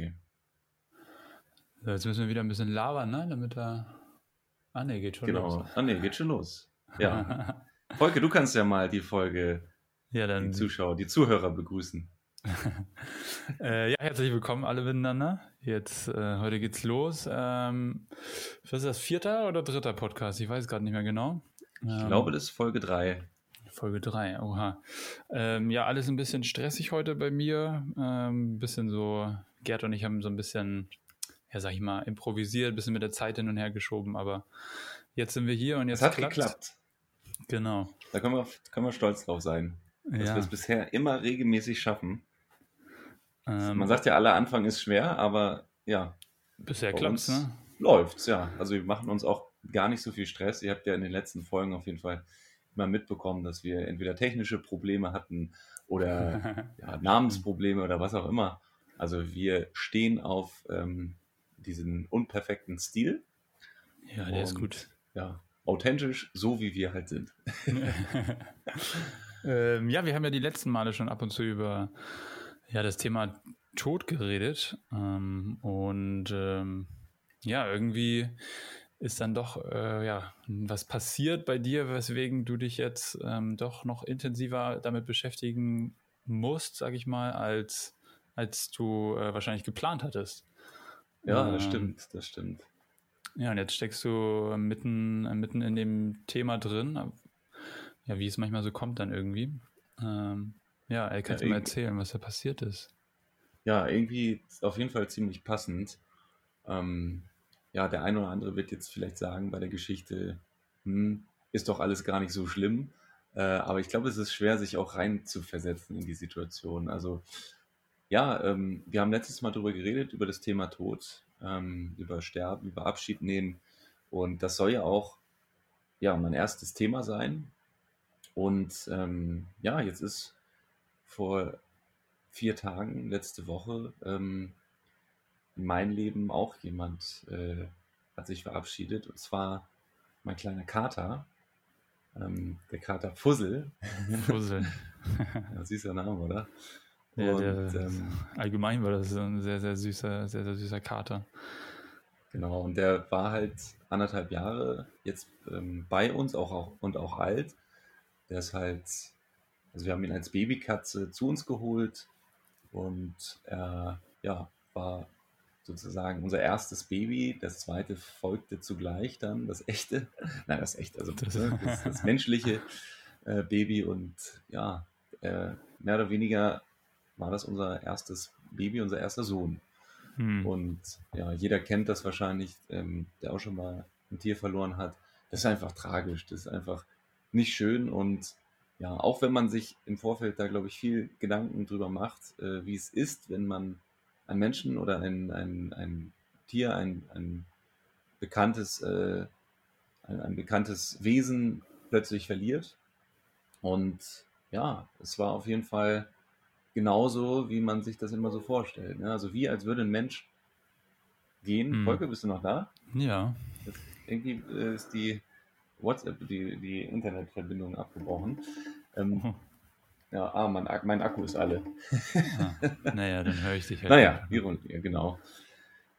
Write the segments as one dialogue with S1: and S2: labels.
S1: Okay.
S2: So, jetzt müssen wir wieder ein bisschen labern, ne? Damit er. Ah, ne, geht schon
S1: Genau.
S2: los.
S1: Ah, nee, geht schon los. Ja. Volker, du kannst ja mal die Folge,
S2: ja,
S1: die
S2: dann.
S1: Zuschauer, die Zuhörer begrüßen.
S2: Äh, ja, herzlich willkommen alle miteinander. Jetzt, äh, heute geht's los. Ähm, was ist das, vierter oder dritter Podcast? Ich weiß gerade nicht mehr genau.
S1: Ich
S2: Ähm,
S1: glaube, das ist Folge 3.
S2: Folge 3, oha. Ähm, ja, alles ein bisschen stressig heute bei mir. Ähm, ein bisschen so, Gerd und ich haben so ein bisschen, ja, sag ich mal, improvisiert, ein bisschen mit der Zeit hin und her geschoben, aber jetzt sind wir hier und jetzt
S1: Es hat
S2: klappt's.
S1: geklappt.
S2: Genau.
S1: Da können wir, können wir stolz drauf sein, dass
S2: Ja,
S1: wir es bisher immer regelmäßig schaffen.
S2: ähm,
S1: Man sagt ja, aller Anfang ist schwer, aber ja,
S2: bisher klappt's, ne?
S1: läuft's, ja. Also wir machen uns auch gar nicht so viel Stress. Ihr habt ja in den letzten Folgen auf jeden Fall immer mitbekommen, dass wir entweder technische Probleme hatten oder ja, Namensprobleme oder was auch immer. Also wir stehen auf ähm, diesen unperfekten Stil.
S2: ja, der ist
S1: Und,
S2: gut.
S1: Ja, authentisch, so wie wir halt sind.
S2: ähm, ja, wir haben ja die letzten Male schon ab und zu über ja, das Thema Tod geredet. Ähm, und ähm, ja, irgendwie ist dann doch äh, ja, was passiert bei dir, weswegen du dich jetzt ähm, doch noch intensiver damit beschäftigen musst, sag ich mal, als, als du äh, wahrscheinlich geplant hattest.
S1: Ja, das
S2: Ähm,
S1: stimmt, das stimmt.
S2: Ja, und jetzt steckst du mitten, äh, mitten in dem Thema drin. Ja, wie es manchmal so kommt dann irgendwie. Ähm, ja, ey, kannst
S1: Ja,
S2: du mal erzählen, was da passiert ist?
S1: Ja, irgendwie auf jeden Fall ziemlich passend. Ähm, ja, der eine oder andere wird jetzt vielleicht sagen bei der Geschichte, hm, ist doch alles gar nicht so schlimm. Äh, aber ich glaube, es ist schwer, sich auch rein zu versetzen in die Situation. Also ja, ähm, wir haben letztes Mal darüber geredet, über das Thema Tod, ähm, über Sterben, über Abschied nehmen. Und das soll ja auch ja, mein erstes Thema sein. Und ähm, ja, jetzt ist vor vier Tagen, letzte Woche, ähm, in meinem Leben auch jemand äh, hat sich verabschiedet. Und zwar mein kleiner Kater, ähm, der Kater Fussel.
S2: Fussel.
S1: ja, süßer Name, oder?
S2: Ja,
S1: Und,
S2: der,
S1: ähm,
S2: allgemein war das so ein sehr, sehr süßer, sehr, sehr süßer Kater.
S1: Genau, und der war halt anderthalb Jahre jetzt ähm, bei uns auch, auch und auch alt. Der ist halt, also wir haben ihn als Babykatze zu uns geholt und er ja, war sozusagen unser erstes Baby. Das zweite folgte zugleich dann, das echte, nein, das echte, also
S2: Das-
S1: das, das, das menschliche äh, Baby und ja, äh, mehr oder weniger war das unser erstes Baby, unser erster Sohn.
S2: Hm.
S1: Und ja, jeder kennt das wahrscheinlich, ähm, der auch schon mal ein Tier verloren hat. Das ist einfach tragisch, das ist einfach nicht schön. Und ja, auch wenn man sich im Vorfeld da, glaube ich, viel Gedanken drüber macht, äh, wie es ist, wenn man einen Menschen oder ein, ein, ein Tier, ein, ein bekanntes, äh, ein, ein bekanntes Wesen plötzlich verliert. Und ja, es war auf jeden Fall genauso, wie man sich das immer so vorstellt. Ne? Also wie als würde ein Mensch gehen.
S2: Hm.
S1: Volker, bist du noch da?
S2: Ja,
S1: Das, irgendwie äh, ist die WhatsApp, die, die Internetverbindung abgebrochen. Ähm,
S2: Mhm.
S1: ja, ah, mein, Ak- mein Akku ist alle.
S2: ah, naja, dann höre ich dich halt.
S1: Naja. Ironie, genau.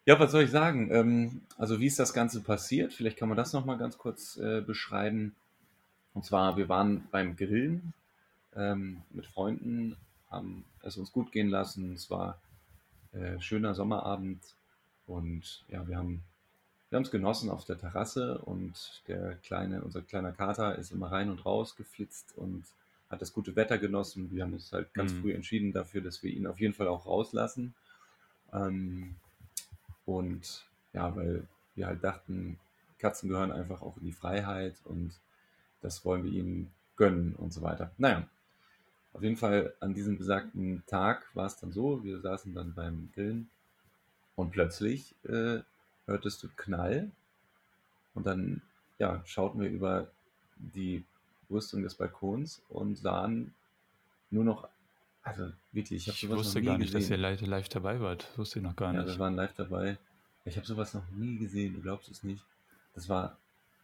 S1: Ja, was soll ich sagen? Ähm, also wie ist das Ganze passiert? Vielleicht kann man das nochmal ganz kurz äh, beschreiben. Und zwar, wir waren beim Grillen ähm, mit Freunden, haben es uns gut gehen lassen. Es war äh, schöner Sommerabend und ja, wir haben wir haben es genossen auf der Terrasse und der kleine, unser kleiner Kater ist immer rein und raus geflitzt und hat das gute Wetter genossen. Wir haben uns halt ganz
S2: Mhm.
S1: früh entschieden dafür, dass wir ihn auf jeden Fall auch rauslassen. Ähm, und ja, weil wir halt dachten, Katzen gehören einfach auch in die Freiheit und das wollen wir ihnen gönnen und so weiter. Naja, auf jeden Fall an diesem besagten Tag war es dann so, wir saßen dann beim Grillen und plötzlich äh, hörtest du Knall und dann ja, schauten wir über die Brüstung des Balkons und sahen nur noch, also wirklich, ich habe
S2: Ich
S1: sowas
S2: wusste
S1: noch nie
S2: gar nicht, dass
S1: gesehen.
S2: ihr live, live dabei wart. Das wusste ich noch gar
S1: Ja,
S2: nicht.
S1: wir waren live dabei. Ich habe sowas noch nie gesehen, du glaubst es nicht. Das war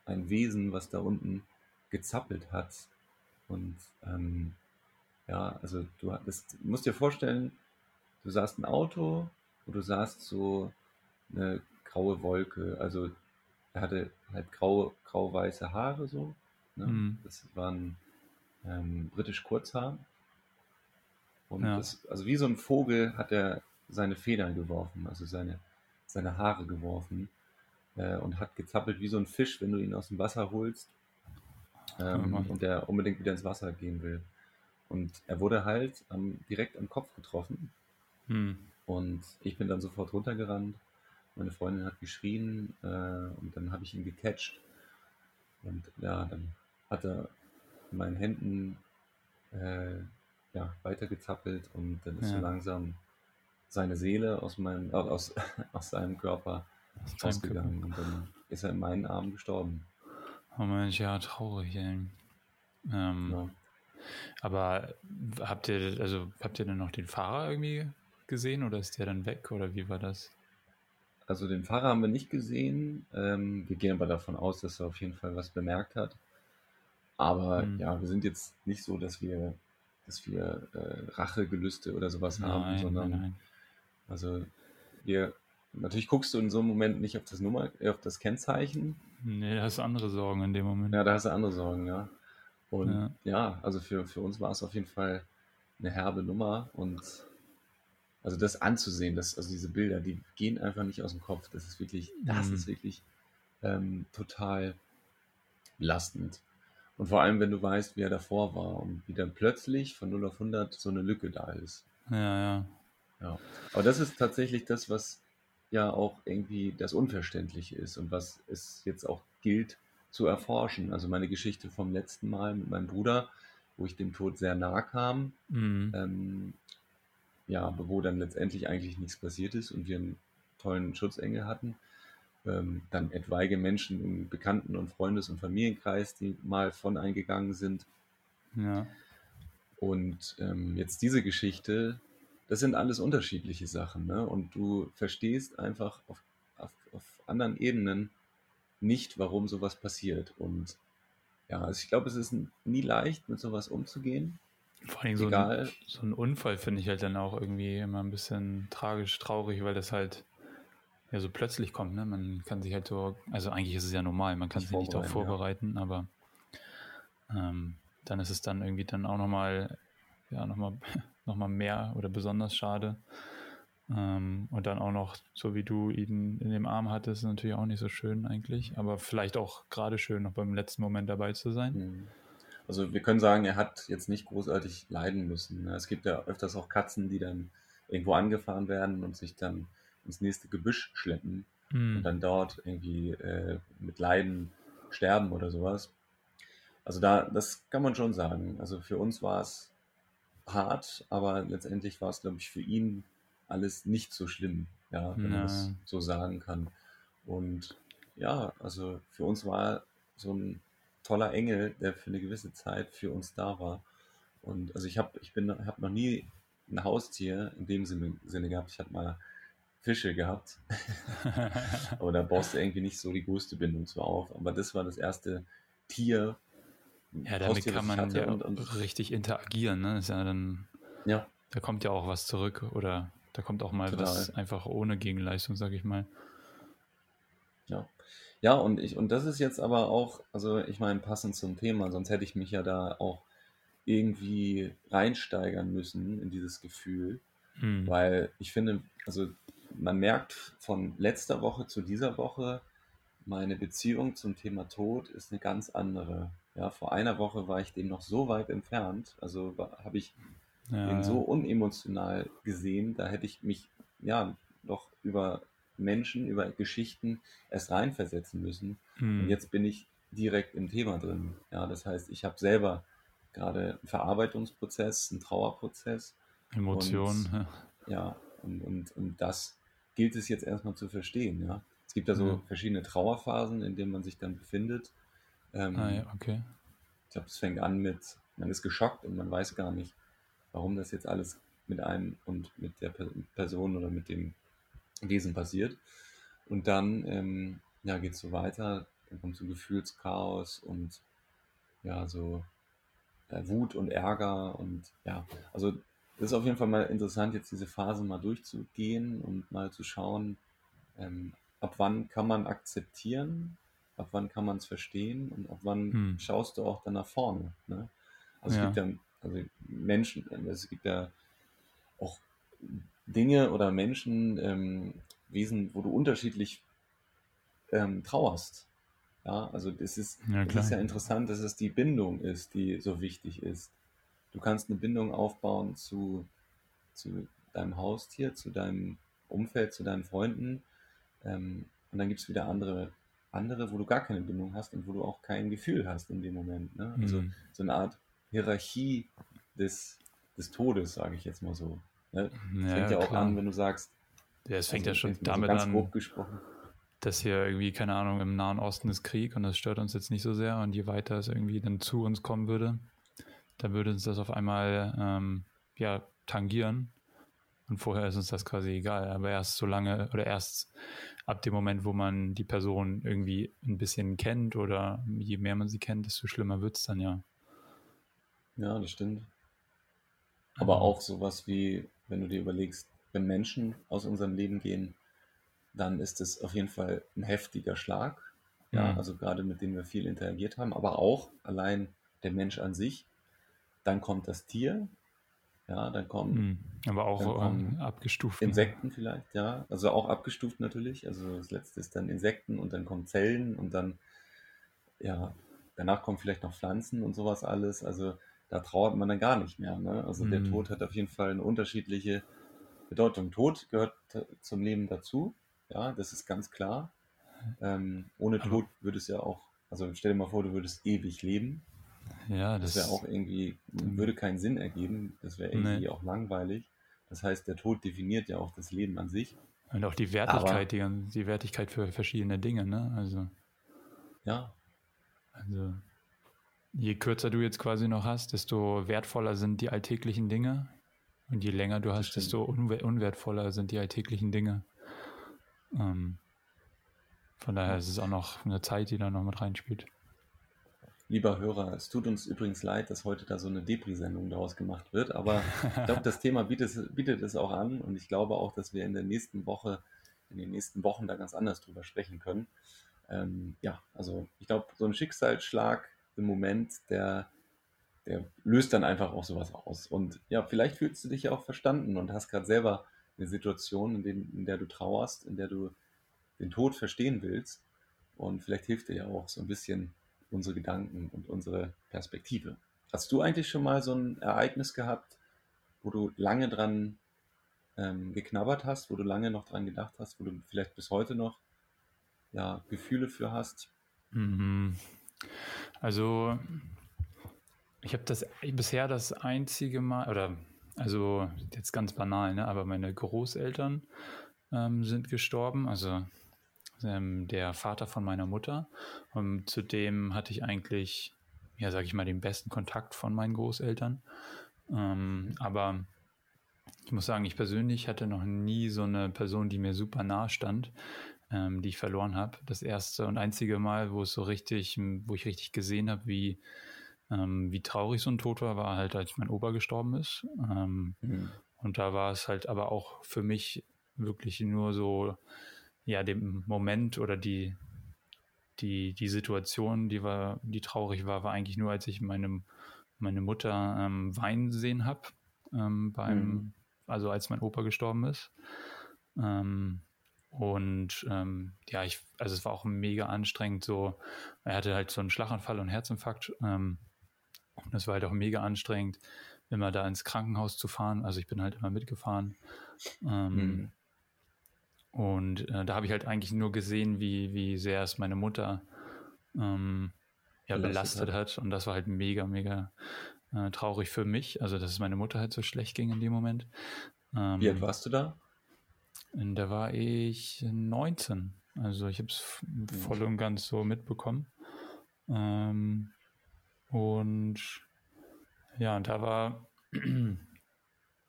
S1: ein Wesen, was da unten gezappelt hat. Und ähm, ja, also du hattest, musst dir vorstellen, du sahst ein Auto wo du sahst so eine graue Wolke. Also er hatte halt graue, grau-weiße Haare so. Ne?
S2: Mhm.
S1: Das waren ähm, britisch Kurzhaar. Und
S2: Ja.
S1: das, also wie so ein Vogel hat er seine Federn geworfen, also seine, seine Haare geworfen äh, und hat gezappelt wie so ein Fisch, wenn du ihn aus dem Wasser holst ähm,
S2: Mann.
S1: und der unbedingt wieder ins Wasser gehen will. Und er wurde halt am, direkt am Kopf getroffen
S2: Hm.
S1: und ich bin dann sofort runtergerannt. Meine Freundin hat geschrien äh, und dann habe ich ihn gecatcht. Und ja, dann hat er in meinen Händen äh, ja, weitergezappelt und dann ist so
S2: Ja.
S1: langsam seine Seele aus, meinem, äh, aus, aus seinem Körper
S2: Aus deinem
S1: rausgegangen und dann ist er in meinen Armen gestorben.
S2: Oh Mensch, ja, traurig, ey. Ähm,
S1: Ja.
S2: Aber habt ihr, also habt ihr denn noch den Fahrer irgendwie gesehen oder ist der dann weg oder wie war das?
S1: Also den Fahrer haben wir nicht gesehen. Ähm, wir gehen aber davon aus, dass er auf jeden Fall was bemerkt hat. Aber
S2: Hm.
S1: ja, wir sind jetzt nicht so, dass wir, dass wir äh, Rachegelüste oder sowas haben,
S2: Nein,
S1: sondern
S2: nein, nein.
S1: also wir natürlich guckst du in so einem Moment nicht auf das Nummer, äh, auf das Kennzeichen.
S2: Nee, da hast du andere Sorgen in dem Moment.
S1: Ja, da hast du andere Sorgen, ja. Und
S2: Ja.
S1: ja, also für, für uns war es auf jeden Fall eine herbe Nummer und also das anzusehen, das, also diese Bilder, die gehen einfach nicht aus dem Kopf. Das ist wirklich, das
S2: Mhm.
S1: ist wirklich ähm, total belastend. Und vor allem, wenn du weißt, wie er davor war und wie dann plötzlich von 0 auf 100 so eine Lücke da ist.
S2: Ja, ja.
S1: Ja. Aber das ist tatsächlich das, was ja auch irgendwie das Unverständliche ist und was es jetzt auch gilt zu erforschen. Also meine Geschichte vom letzten Mal mit meinem Bruder, wo ich dem Tod sehr nahe kam,
S2: Mhm.
S1: ähm, ja, wo dann letztendlich eigentlich nichts passiert ist und wir einen tollen Schutzengel hatten. Ähm, dann etwaige Menschen im Bekannten- und Freundes- und Familienkreis, die mal von eingegangen sind.
S2: Ja.
S1: Und ähm, jetzt diese Geschichte, das sind alles unterschiedliche Sachen. Ne? Und du verstehst einfach auf, auf, auf anderen Ebenen nicht, warum sowas passiert. Und ja, also ich glaube, es ist nie leicht, mit sowas umzugehen.
S2: Vor allem so ein, so ein Unfall finde ich halt dann auch irgendwie immer ein bisschen tragisch, traurig, weil das halt ja so plötzlich kommt. Ne? Man kann sich halt so, also eigentlich ist es ja normal, man kann sich nicht darauf
S1: vorbereiten,
S2: vorbereiten, aber ähm, dann ist es dann irgendwie dann auch nochmal, ja, nochmal noch mal mehr oder besonders schade. Ähm, und dann auch noch, so wie du ihn in dem Arm hattest, ist natürlich auch nicht so schön eigentlich, aber vielleicht auch gerade schön, noch beim letzten Moment dabei zu sein.
S1: Mhm. Also wir können sagen, er hat jetzt nicht großartig leiden müssen. ne? Es gibt ja öfters auch Katzen, die dann irgendwo angefahren werden und sich dann ins nächste Gebüsch schleppen
S2: Mhm.
S1: und dann dort irgendwie äh, mit Leiden sterben oder sowas. Also da, das kann man schon sagen. Also für uns war es hart, aber letztendlich war es, glaube ich, für ihn alles nicht so schlimm, ja, wenn man das
S2: Ja.
S1: so sagen kann. Und ja, also für uns war so ein toller Engel, der für eine gewisse Zeit für uns da war. Und also ich habe, ich bin, habe noch nie ein Haustier in dem Sinne, gehabt. Ich habe mal Fische gehabt, aber da baust du irgendwie nicht so die größte Bindung zu auf. Aber das war das erste Tier.
S2: Ja, damit
S1: Haustier,
S2: kann man ja
S1: und, und,
S2: richtig interagieren. Ne? Ist ja dann,
S1: ja,
S2: da kommt ja auch was zurück oder da kommt auch mal
S1: Total.
S2: was einfach ohne Gegenleistung, sag ich mal.
S1: ja. Ja, und ich, und das ist jetzt aber auch, also ich meine, passend zum Thema, sonst hätte ich mich ja da auch irgendwie reinsteigern müssen in dieses Gefühl.
S2: Hm.
S1: Weil ich finde, also man merkt von letzter Woche zu dieser Woche, meine Beziehung zum Thema Tod ist eine ganz andere. Ja, vor einer Woche war ich dem noch so weit entfernt, also habe ich
S2: ja,
S1: den so unemotional gesehen, da hätte ich mich ja noch über Menschen, über Geschichten erst reinversetzen müssen.
S2: hm.
S1: Und jetzt bin ich direkt im Thema drin. Ja, das heißt, ich habe selber gerade einen Verarbeitungsprozess, einen Trauerprozess
S2: Emotionen. ja.
S1: ja, und, und, und das gilt es jetzt erstmal zu verstehen, ja. Es gibt da so
S2: Ja.
S1: verschiedene Trauerphasen, in denen man sich dann befindet. Ähm,
S2: Ah, ja, okay.
S1: Ich glaube, es fängt an mit, man ist geschockt und man weiß gar nicht, warum das jetzt alles mit einem und mit der Per- Person oder mit dem Wesen passiert. Und dann ähm, ja, geht es so weiter, dann kommt so Gefühlschaos und ja, so äh, Wut und Ärger und ja, also das ist auf jeden Fall mal interessant, jetzt diese Phase mal durchzugehen und mal zu schauen, ähm, ab wann kann man akzeptieren, ab wann kann man es verstehen und ab wann hm. schaust du auch dann nach vorne. Ne? Also ja. es gibt ja also Menschen, es gibt ja auch Dinge oder Menschen, ähm, Wesen, wo du unterschiedlich ähm, trauerst. Ja, also das ist, ja, das ist ja interessant, dass es die Bindung ist, die so wichtig ist. Du kannst eine Bindung aufbauen zu, zu deinem Haustier, zu deinem Umfeld, zu deinen Freunden. Ähm, und dann gibt es wieder andere, andere, wo du gar keine Bindung hast und wo du auch kein Gefühl hast in dem Moment. Ne? Also mhm. so eine Art Hierarchie des, des Todes, sage ich jetzt mal so. Ne? Ja, fängt ja auch klar. an, wenn du sagst.
S2: Ja, es fängt also, ja schon damit so an, gesprochen. dass hier irgendwie, keine Ahnung, im Nahen Osten ist Krieg und das stört uns jetzt nicht so sehr. Und je weiter es irgendwie dann zu uns kommen würde, da würde uns das auf einmal ähm, ja, tangieren. Und vorher ist uns das quasi egal. Aber erst so lange oder erst ab dem Moment, wo man die Person irgendwie ein bisschen kennt oder je mehr man sie kennt, desto schlimmer wird es dann ja.
S1: Ja, das stimmt. Aber auch sowas wie, wenn du dir überlegst, wenn Menschen aus unserem Leben gehen, dann ist es auf jeden Fall ein heftiger Schlag. Ja, mhm. also gerade mit dem wir viel interagiert haben, aber auch allein der Mensch an sich. Dann kommt das Tier, ja, dann kommen. Mhm.
S2: Aber auch ähm, abgestuft.
S1: Ne? Insekten vielleicht, ja. Also auch abgestuft natürlich. Also das letzte ist dann Insekten und dann kommen Zellen und dann, ja, danach kommen vielleicht noch Pflanzen und sowas alles. Also da trauert man dann gar nicht mehr. Ne? Also mhm. der Tod hat auf jeden Fall eine unterschiedliche Bedeutung. Tod gehört zum Leben dazu, ja, das ist ganz klar. Ähm, ohne Tod würde es ja auch, also stell dir mal vor, du würdest ewig leben. Ja, das, das wäre auch irgendwie, würde keinen Sinn ergeben, das wäre irgendwie nee. auch langweilig. Das heißt, der Tod definiert ja auch das Leben an sich.
S2: Und auch die Wertigkeit, Aber, die, die Wertigkeit für verschiedene Dinge, ne? Also.
S1: Ja.
S2: Also, je kürzer du jetzt quasi noch hast, desto wertvoller sind die alltäglichen Dinge. Und je länger du hast, desto unwertvoller sind die alltäglichen Dinge. Ähm, von daher ist es auch noch eine Zeit, die da noch mit reinspielt.
S1: Lieber Hörer, es tut uns übrigens leid, dass heute da so eine Depri-Sendung daraus gemacht wird, aber ich glaube, das Thema bietet, bietet es auch an und ich glaube auch, dass wir in der nächsten Woche, in den nächsten Wochen da ganz anders drüber sprechen können. Ähm, ja, also ich glaube, so ein Schicksalsschlag im Moment, der, der löst dann einfach auch sowas aus. Und ja, vielleicht fühlst du dich ja auch verstanden und hast gerade selber eine Situation, in, dem, in der du trauerst, in der du den Tod verstehen willst. Und vielleicht hilft dir ja auch so ein bisschen unsere Gedanken und unsere Perspektive. Hast du eigentlich schon mal so ein Ereignis gehabt, wo du lange dran ähm, geknabbert hast, wo du lange noch dran gedacht hast, wo du vielleicht bis heute noch ja, Gefühle für hast?
S2: Mhm. Also, ich habe das bisher das einzige Mal, oder also jetzt ganz banal, ne? aber meine Großeltern ähm, sind gestorben, also ähm, der Vater von meiner Mutter. Und zudem hatte ich eigentlich, ja, sag ich mal, den besten Kontakt von meinen Großeltern. Ähm, aber ich muss sagen, ich persönlich hatte noch nie so eine Person, die mir super nah stand, ähm, die ich verloren habe. Das erste und einzige Mal, wo es so richtig, wo ich richtig gesehen habe, wie ähm, wie traurig so ein Tod war, war halt, als mein Opa gestorben ist. Ähm, mhm. Und da war es halt aber auch für mich wirklich nur so, ja, dem Moment oder die, die, die Situation, die war, die traurig war, war eigentlich nur, als ich meine, meine Mutter ähm, weinen sehen habe, ähm, beim, mhm. also als mein Opa gestorben ist. Ähm, und ähm, ja, ich, also es war auch mega anstrengend. So, er hatte halt so einen Schlaganfall und Herzinfarkt. Ähm, und es war halt auch mega anstrengend, immer da ins Krankenhaus zu fahren. Also ich bin halt immer mitgefahren. Ähm, mhm. Und äh, da habe ich halt eigentlich nur gesehen, wie, wie sehr es meine Mutter ähm, ja, belastet, hat. hat. Und das war halt mega, mega äh, traurig für mich. Also, dass es meine Mutter halt so schlecht ging in dem Moment.
S1: Ähm, wie alt warst du da?
S2: Da war ich 19. Also ich habe es voll und ganz so mitbekommen. Ähm, und ja, und da war,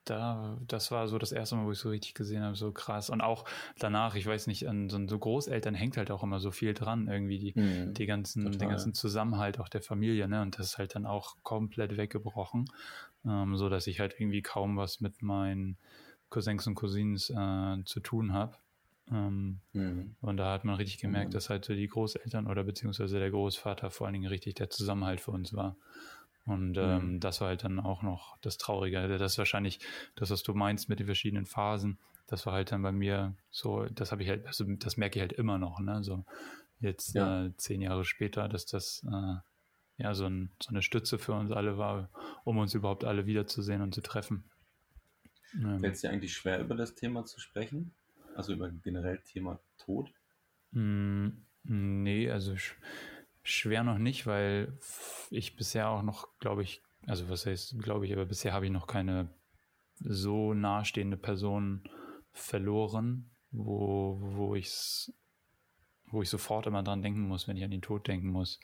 S2: da, das war so das erste Mal, wo ich so richtig gesehen habe, so krass. Und auch danach, ich weiß nicht, an so, so Großeltern hängt halt auch immer so viel dran, irgendwie die, mhm, die ganzen, den ganzen Zusammenhalt auch der Familie, ne? Und das ist halt dann auch komplett weggebrochen, ähm, so dass ich halt irgendwie kaum was mit meinen Cousins und Cousins äh, zu tun habe. Ähm, mhm. Und da hat man richtig gemerkt, mhm. dass halt so die Großeltern oder beziehungsweise der Großvater vor allen Dingen richtig der Zusammenhalt für uns war. Und ähm, mhm. das war halt dann auch noch das Traurige. Also das ist wahrscheinlich das, was du meinst mit den verschiedenen Phasen. Das war halt dann bei mir so, das habe ich halt, also das merke ich halt immer noch, ne? So jetzt ja. äh, zehn Jahre später, dass das äh, ja so, ein, so, eine Stütze für uns alle war, um uns überhaupt alle wiederzusehen und zu treffen.
S1: Fällt es dir eigentlich schwer, über das Thema zu sprechen? Also über generell Thema Tod?
S2: Mm, nee, also schwer noch nicht, weil ich bisher auch noch, glaube ich, also was heißt, glaube ich, aber bisher habe ich noch keine so nahestehende Person verloren, wo, wo ich wo ich sofort immer dran denken muss, wenn ich an den Tod denken muss.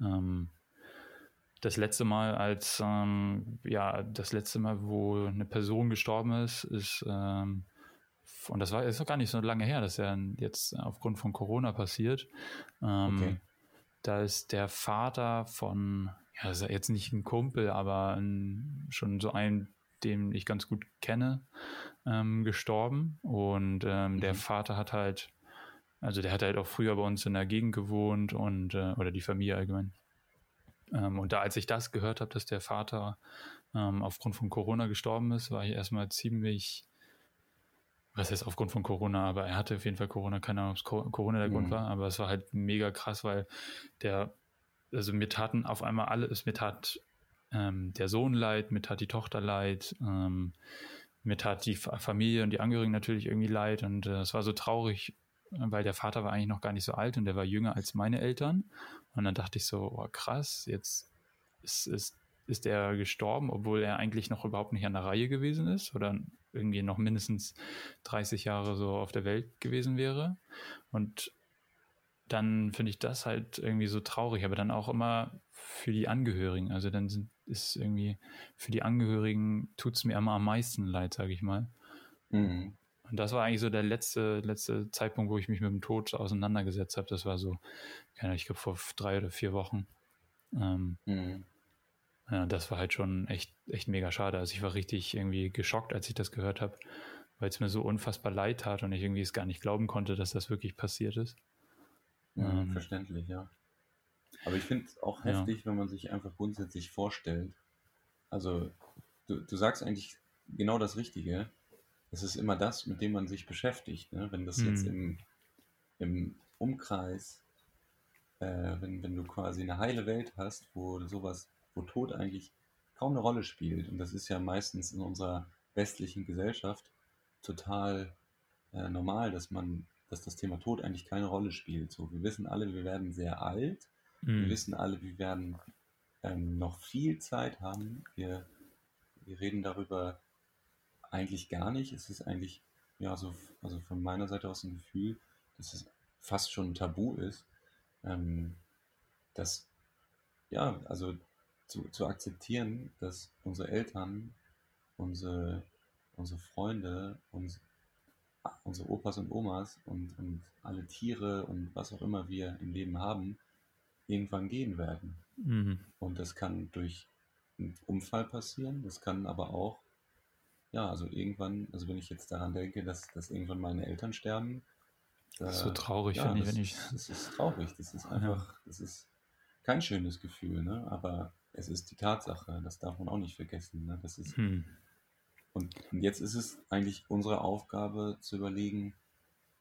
S2: Ähm, das letzte Mal, als ähm, ja, das letzte Mal, wo eine Person gestorben ist, ist ähm, und das war ist noch gar nicht so lange her, dass er jetzt aufgrund von Corona passiert. Ähm, okay. Da ist der Vater von, ja, ist jetzt nicht ein Kumpel, aber ein, schon so ein, den ich ganz gut kenne, ähm, gestorben. Und ähm, mhm. der Vater hat halt, also der hat halt auch früher bei uns in der Gegend gewohnt und, äh, oder die Familie allgemein. Ähm, und da, als ich das gehört habe, dass der Vater ähm, aufgrund von Corona gestorben ist, war ich erstmal ziemlich was heißt aufgrund von Corona, aber er hatte auf jeden Fall Corona, keine Ahnung, ob es Corona der mhm. Grund war, aber es war halt mega krass, weil der, also mir taten auf einmal alle, es mir tat ähm, der Sohn leid, mir tat die Tochter leid, ähm, mir tat die Familie und die Angehörigen natürlich irgendwie leid und äh, es war so traurig, weil der Vater war eigentlich noch gar nicht so alt und der war jünger als meine Eltern und dann dachte ich so, oh krass, jetzt ist, ist, ist er gestorben, obwohl er eigentlich noch überhaupt nicht an der Reihe gewesen ist oder irgendwie noch mindestens 30 Jahre so auf der Welt gewesen wäre. Und dann finde ich das halt irgendwie so traurig, aber dann auch immer für die Angehörigen. Also dann sind, ist irgendwie für die Angehörigen tut es mir immer am meisten leid, sage ich mal. Mhm. Und das war eigentlich so der letzte, letzte Zeitpunkt, wo ich mich mit dem Tod auseinandergesetzt habe. Das war so, ich glaube, vor drei oder vier Wochen. Ähm, mhm. Ja, das war halt schon echt, echt mega schade. Also ich war richtig irgendwie geschockt, als ich das gehört habe, weil es mir so unfassbar leid tat und ich irgendwie es gar nicht glauben konnte, dass das wirklich passiert ist.
S1: Ja, ähm, verständlich, ja. Aber ich finde es auch heftig, ja. wenn man sich einfach grundsätzlich vorstellt. Also, du, du sagst eigentlich genau das Richtige. Es ist immer das, mit dem man sich beschäftigt. Ne? Wenn das mhm. jetzt im, im Umkreis, äh, wenn, wenn du quasi eine heile Welt hast, wo sowas wo Tod eigentlich kaum eine Rolle spielt. Und das ist ja meistens in unserer westlichen Gesellschaft total äh, normal, dass man, dass das Thema Tod eigentlich keine Rolle spielt. So, wir wissen alle, wir werden sehr alt. Mhm. Wir wissen alle, wir werden ähm, noch viel Zeit haben. Wir, wir reden darüber eigentlich gar nicht. Es ist eigentlich, ja, so, also von meiner Seite aus ein Gefühl, dass es fast schon ein Tabu ist. Ähm, dass, ja, also zu, zu akzeptieren, dass unsere Eltern, unsere, unsere Freunde, uns, unsere Opas und Omas und, und alle Tiere und was auch immer wir im Leben haben, irgendwann gehen werden. Mhm. Und das kann durch einen Unfall passieren, das kann aber auch, ja, also irgendwann, also wenn ich jetzt daran denke, dass, dass irgendwann meine Eltern sterben,
S2: das ist so traurig, ja,
S1: das,
S2: wenn ich.
S1: Das ist traurig, das ist einfach, das ist kein schönes Gefühl, ne? Aber es ist die Tatsache, das darf man auch nicht vergessen. Ne? Das ist, hm. und, und jetzt ist es eigentlich unsere Aufgabe zu überlegen,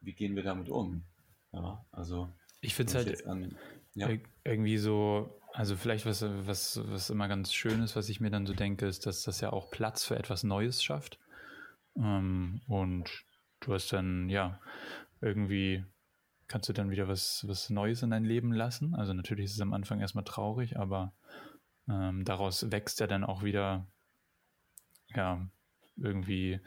S1: wie gehen wir damit um. Ja, also
S2: ich finde es halt an, ja. irgendwie so, also vielleicht was, was, was immer ganz schön ist, was ich mir dann so denke, ist, dass das ja auch Platz für etwas Neues schafft. Ähm, und du hast dann, ja, irgendwie kannst du dann wieder was, was Neues in dein Leben lassen. Also natürlich ist es am Anfang erstmal traurig, aber ähm, daraus wächst ja dann auch wieder, ja, irgendwie,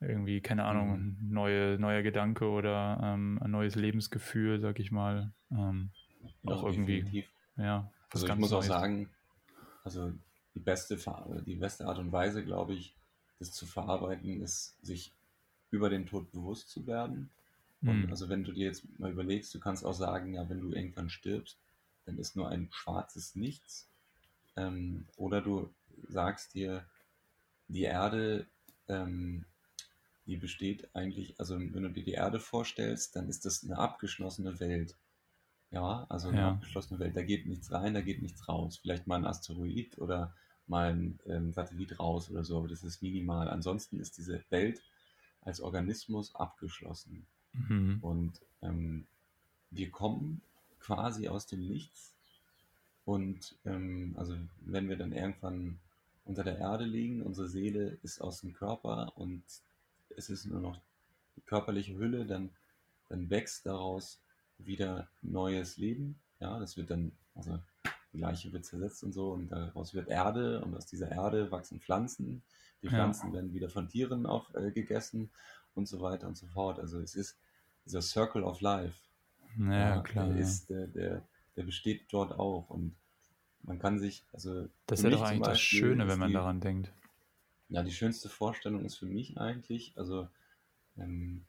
S2: irgendwie, keine Ahnung, mhm. neue, neuer Gedanke oder ähm, ein neues Lebensgefühl, sag ich mal. Ähm, auch irgendwie, definitiv. ja.
S1: Also ich muss Neues. auch sagen, also die beste, die beste Art und Weise, glaube ich, das zu verarbeiten ist, sich über den Tod bewusst zu werden. Und
S2: Mhm.
S1: also wenn du dir jetzt mal überlegst, du kannst auch sagen, ja, wenn du irgendwann stirbst, dann ist nur ein schwarzes Nichts. Ähm, oder du sagst dir, die Erde, ähm, die besteht eigentlich, also wenn du dir die Erde vorstellst, dann ist das eine abgeschlossene Welt. Ja, also eine
S2: Ja.
S1: abgeschlossene Welt. Da geht nichts rein, da geht nichts raus. Vielleicht mal ein Asteroid oder mal ein ähm, Satellit raus oder so, aber das ist minimal. Ansonsten ist diese Welt als Organismus abgeschlossen.
S2: Mhm.
S1: Und ähm, wir kommen quasi aus dem Nichts. Und ähm, also wenn wir dann irgendwann unter der Erde liegen, unsere Seele ist aus dem Körper und es ist nur noch die körperliche Hülle, dann, dann wächst daraus wieder neues Leben. Ja, das wird dann, also die Leiche wird zersetzt und so und daraus wird Erde und aus dieser Erde wachsen Pflanzen. Die
S2: Ja.
S1: Pflanzen werden wieder von Tieren auch äh, gegessen und so weiter und so fort. Also es ist dieser Circle of Life.
S2: Naja, klar.
S1: der
S2: ja.
S1: ist, der, der, der besteht dort auch und man kann sich, also
S2: Das ist ja doch eigentlich das
S1: Beispiel
S2: Schöne,
S1: ist
S2: wenn man
S1: die,
S2: daran denkt.
S1: Ja, die schönste Vorstellung ist für mich eigentlich, also ähm,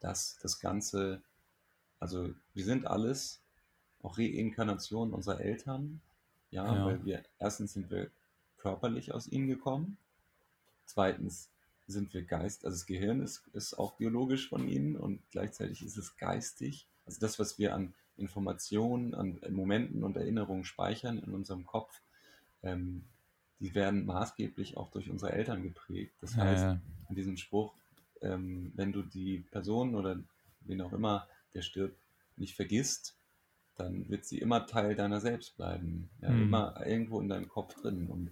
S1: dass das Ganze, also wir sind alles auch Reinkarnationen unserer Eltern, ja,
S2: Ja.
S1: weil wir erstens sind wir körperlich aus ihnen gekommen, zweitens sind wir Geist, also das Gehirn ist, ist auch biologisch von ihnen und gleichzeitig ist es geistig. Also das, was wir an Informationen, an Momenten und Erinnerungen speichern in unserem Kopf, ähm, die werden maßgeblich auch durch unsere Eltern geprägt. Das
S2: Ja,
S1: heißt,
S2: ja.
S1: in diesem Spruch, ähm, wenn du die Person oder wen auch immer, der stirbt, nicht vergisst, dann wird sie immer Teil deiner selbst bleiben. Ja,
S2: Mhm.
S1: Immer irgendwo in deinem Kopf drin. Und,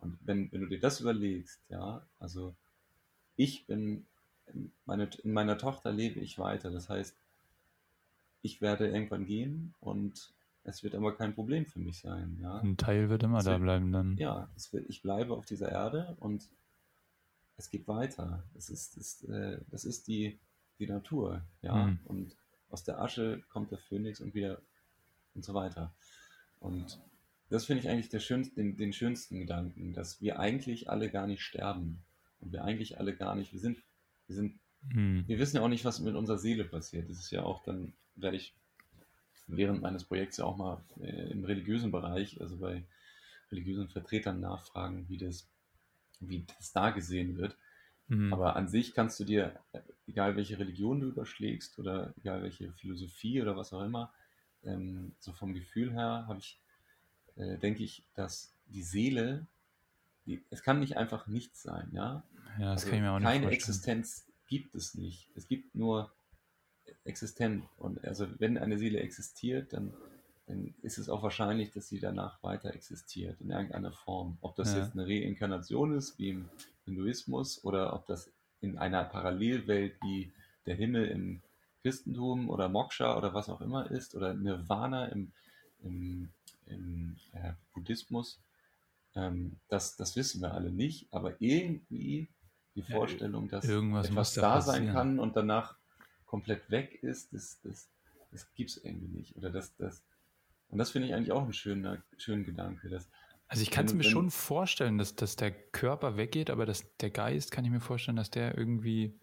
S1: und wenn, wenn du dir das überlegst, ja, also ich bin, meine, in meiner Tochter lebe ich weiter. Das heißt, ich werde irgendwann gehen und es wird aber kein Problem für mich sein. Ja,
S2: Ein Teil wird immer
S1: Es
S2: da
S1: wird-
S2: bleiben dann.
S1: ja wird, ich bleibe auf dieser Erde und es geht weiter. Es ist, es, äh, das ist die, die Natur. Ja,
S2: Mhm.
S1: und aus der Asche kommt der Phönix und wieder und so weiter. Und das finde ich eigentlich der schönste, den, den schönsten Gedanken, dass wir eigentlich alle gar nicht sterben. Und wir eigentlich alle gar nicht, wir sind, wir sind
S2: Mhm.
S1: wir wissen ja auch nicht, was mit unserer Seele passiert. Das ist ja auch, dann werde ich während meines Projekts ja auch mal äh, im religiösen Bereich, also bei religiösen Vertretern nachfragen, wie das, wie das da gesehen wird.
S2: Mhm.
S1: Aber an sich kannst du dir, egal welche Religion du überschlägst oder egal welche Philosophie oder was auch immer, ähm, so vom Gefühl her habe ich, äh, denke ich, dass die Seele, die, es kann nicht einfach nichts sein, ja.
S2: ja, das
S1: Also
S2: kann ich mir auch nicht
S1: keine
S2: vorstellen.
S1: Existenz gibt es nicht. Es gibt nur existent. Und also wenn eine Seele existiert, dann, dann ist es auch wahrscheinlich, dass sie danach weiter existiert in irgendeiner Form. Ob das
S2: Ja.
S1: jetzt eine Reinkarnation ist, wie im Hinduismus, oder ob das in einer Parallelwelt wie der Himmel im Christentum oder Moksha oder was auch immer ist, oder Nirvana im, im, im äh, Buddhismus, ähm, das, das wissen wir alle nicht, aber irgendwie die
S2: Ja,
S1: Vorstellung, dass
S2: irgendwas
S1: etwas
S2: da
S1: da sein kann und danach komplett weg ist, das, das, das gibt es irgendwie nicht. Oder das, das, und das finde ich eigentlich auch einen schönen, schönen Gedanke. Dass,
S2: Also ich kann es mir schon vorstellen, dass, dass der Körper weggeht, aber dass der Geist kann ich mir vorstellen, dass der irgendwie,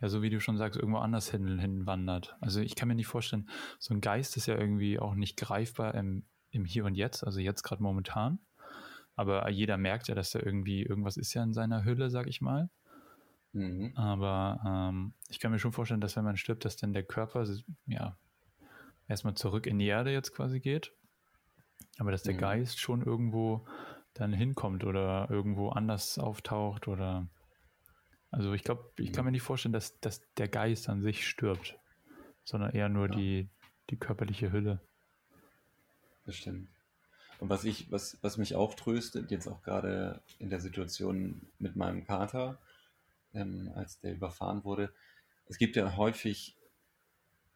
S2: ja, so wie du schon sagst, irgendwo anders hin, hinwandert. Also ich kann mir nicht vorstellen, so ein Geist ist ja irgendwie auch nicht greifbar im, im Hier und Jetzt, also jetzt gerade momentan. Aber jeder merkt ja, dass da irgendwie irgendwas ist ja in seiner Hülle, sag ich mal.
S1: Mhm.
S2: Aber ähm, ich kann mir schon vorstellen, dass wenn man stirbt, dass dann der Körper ja erstmal zurück in die Erde jetzt quasi geht. Aber dass der
S1: Mhm.
S2: Geist schon irgendwo dann hinkommt oder irgendwo anders auftaucht oder also ich glaube, ich kann mir nicht vorstellen, dass, dass der Geist an sich stirbt, sondern eher nur
S1: Ja.
S2: die, die körperliche Hülle.
S1: Das stimmt. Und was ich, was, was mich auch tröstet, jetzt auch gerade in der Situation mit meinem Kater, ähm, als der überfahren wurde, es gibt ja häufig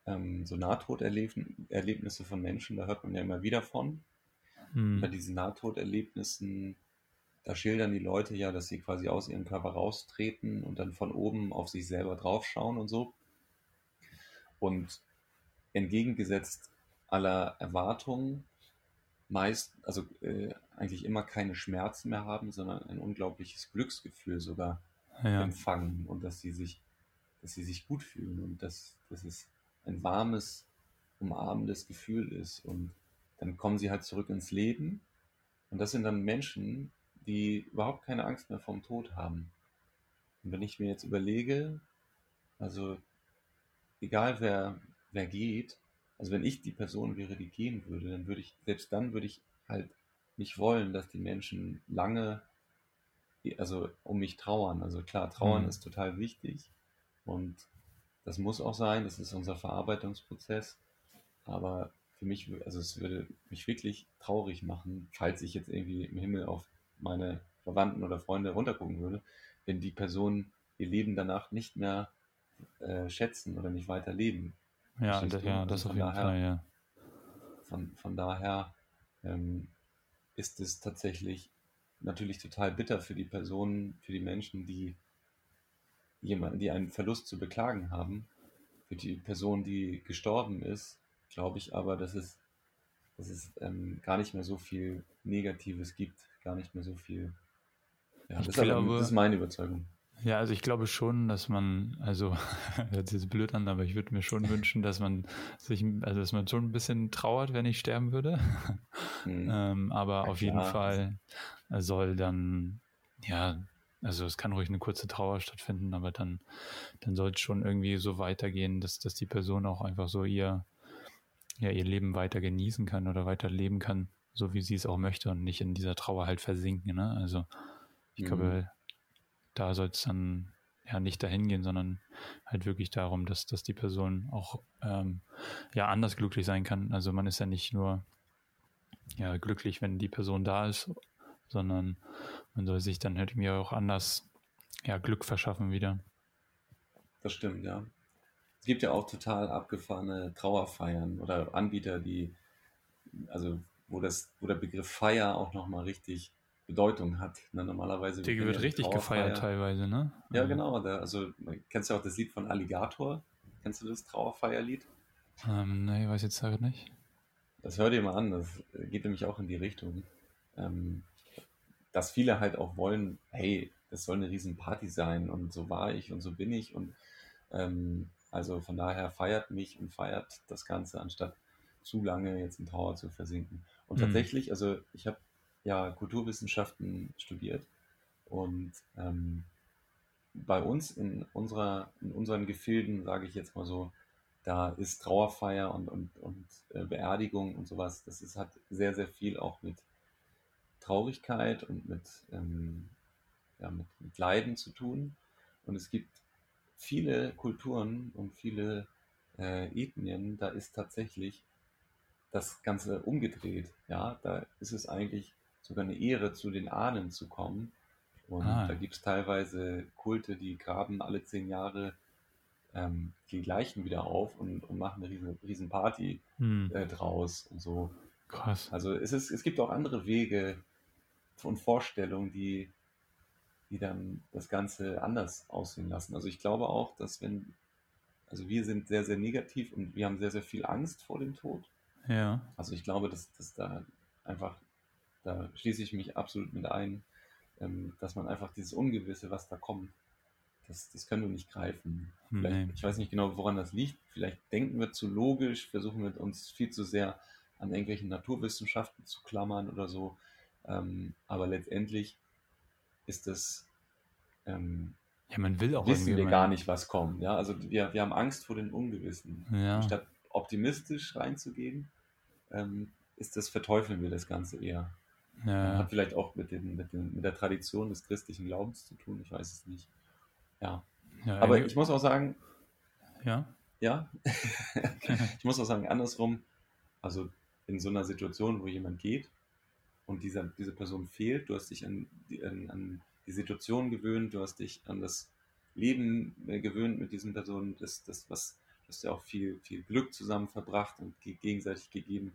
S1: ähm, so Nahtoderlebnisse von Menschen, da hört man ja immer wieder von.
S2: Hm.
S1: Bei diesen Nahtoderlebnissen, da schildern die Leute ja, dass sie quasi aus ihrem Körper raustreten und dann von oben auf sich selber draufschauen und so. Und entgegengesetzt aller Erwartungen meist, also äh, eigentlich immer keine Schmerzen mehr haben, sondern ein unglaubliches Glücksgefühl sogar ja. empfangen und dass sie sich, dass sie sich gut fühlen und dass, dass es ein warmes, umarmendes Gefühl ist. Und dann kommen sie halt zurück ins Leben. Und das sind dann Menschen, die überhaupt keine Angst mehr vom Tod haben. Und wenn ich mir jetzt überlege, also egal wer, wer geht, also wenn ich die Person wäre, die gehen würde, dann würde ich, selbst dann würde ich halt nicht wollen, dass die Menschen lange, also um mich trauern. Also klar, trauern mhm. ist total wichtig und das muss auch sein, das ist unser Verarbeitungsprozess. Aber für mich, also es würde mich wirklich traurig machen, falls ich jetzt irgendwie im Himmel auf meine Verwandten oder Freunde runtergucken würde, wenn die Personen ihr Leben danach nicht mehr äh, schätzen oder nicht weiter leben.
S2: Ja, das, ja, das auf jeden daher, Fall, ja.
S1: Von, von daher ähm, ist es tatsächlich natürlich total bitter für die Personen, für die Menschen, die jemanden, die einen Verlust zu beklagen haben. Für die Person, die gestorben ist, glaube ich aber, dass es, dass es ähm, gar nicht mehr so viel Negatives gibt, gar nicht mehr so viel. Ja, das, glaube, aber, das ist meine Überzeugung.
S2: Ja, also ich glaube schon, dass man, also hört sich jetzt blöd an, aber ich würde mir schon wünschen, dass man sich, also dass man schon ein bisschen trauert, wenn ich sterben würde. Mhm. ähm, aber ja, auf jeden Fall soll dann, ja, also es kann ruhig eine kurze Trauer stattfinden, aber dann, dann soll es schon irgendwie so weitergehen, dass, dass die Person auch einfach so ihr, ja, ihr Leben weiter genießen kann oder weiter leben kann, so wie sie es auch möchte und nicht in dieser Trauer halt versinken. Ne? Also ich mhm. glaube, da soll es dann ja nicht dahin gehen, sondern halt wirklich darum, dass, dass die Person auch ähm, ja anders glücklich sein kann. Also man ist ja nicht nur ja glücklich, wenn die Person da ist, sondern man soll sich dann halt mir auch anders ja Glück verschaffen wieder.
S1: Das stimmt, ja. Es gibt ja auch total abgefahrene Trauerfeiern oder Anbieter, die also wo das, wo der Begriff Feier auch nochmal richtig Bedeutung hat. Ne? Normalerweise
S2: Die wird richtig gefeiert teilweise, ne?
S1: Ja, genau. Der, also kennst du auch das Lied von Alligator? Kennst du das Trauerfeierlied?
S2: Ähm, nee, weiß jetzt halt nicht.
S1: Das hör dir mal an, das geht nämlich auch in die Richtung. Ähm, dass viele halt auch wollen, hey, das soll eine Riesenparty sein und so war ich und so bin ich und ähm, also von daher feiert mich und feiert das Ganze, anstatt zu lange jetzt in Trauer zu versinken. Und mhm. tatsächlich, also ich habe ja Kulturwissenschaften studiert und ähm, bei uns in unserer in unseren Gefilden, sage ich jetzt mal so, da ist Trauerfeier und, und, und äh, Beerdigung und sowas, das ist, hat sehr, sehr viel auch mit Traurigkeit und mit, ähm, ja, mit, mit Leiden zu tun. Und es gibt viele Kulturen und viele äh, Ethnien, da ist tatsächlich das Ganze umgedreht. Ja, da ist es eigentlich sogar eine Ehre, zu den Ahnen zu kommen. Und ah. da gibt es teilweise Kulte, die graben alle zehn Jahre ähm, die Leichen wieder auf und, und machen eine riesen, riesen Party hm. äh, draus und so.
S2: Krass.
S1: Also es, ist, es gibt auch andere Wege und Vorstellungen, die, die dann das Ganze anders aussehen lassen. Also ich glaube auch, dass wenn, also wir sind sehr, sehr negativ und wir haben sehr, sehr viel Angst vor dem Tod.
S2: Ja.
S1: Also ich glaube, dass, dass da einfach da schließe ich mich absolut mit ein, ähm, dass man einfach dieses Ungewisse, was da kommt, das, das können wir nicht greifen. Nee. Ich weiß nicht genau, woran das liegt. Vielleicht denken wir zu logisch, versuchen wir uns viel zu sehr an irgendwelchen Naturwissenschaften zu klammern oder so. Ähm, aber letztendlich ist das. Ähm,
S2: ja, man will auch
S1: wissen wir gar nicht, was kommt. Ja, also wir, wir haben Angst vor dem Ungewissen.
S2: Ja.
S1: Statt optimistisch reinzugehen, ähm, ist das verteufeln wir das Ganze eher. Ja. Hat vielleicht auch mit, den, mit, den, mit der Tradition des christlichen Glaubens zu tun, ich weiß es nicht. Ja. ja Aber ich muss auch sagen,
S2: ja.
S1: Ja. ich muss auch sagen, andersrum, also in so einer Situation, wo jemand geht und dieser, diese Person fehlt, du hast dich an die, an, an die Situation gewöhnt, du hast dich an das Leben äh, gewöhnt mit diesen Personen, das, das was, du hast ja auch viel, viel Glück zusammen verbracht und gegenseitig gegeben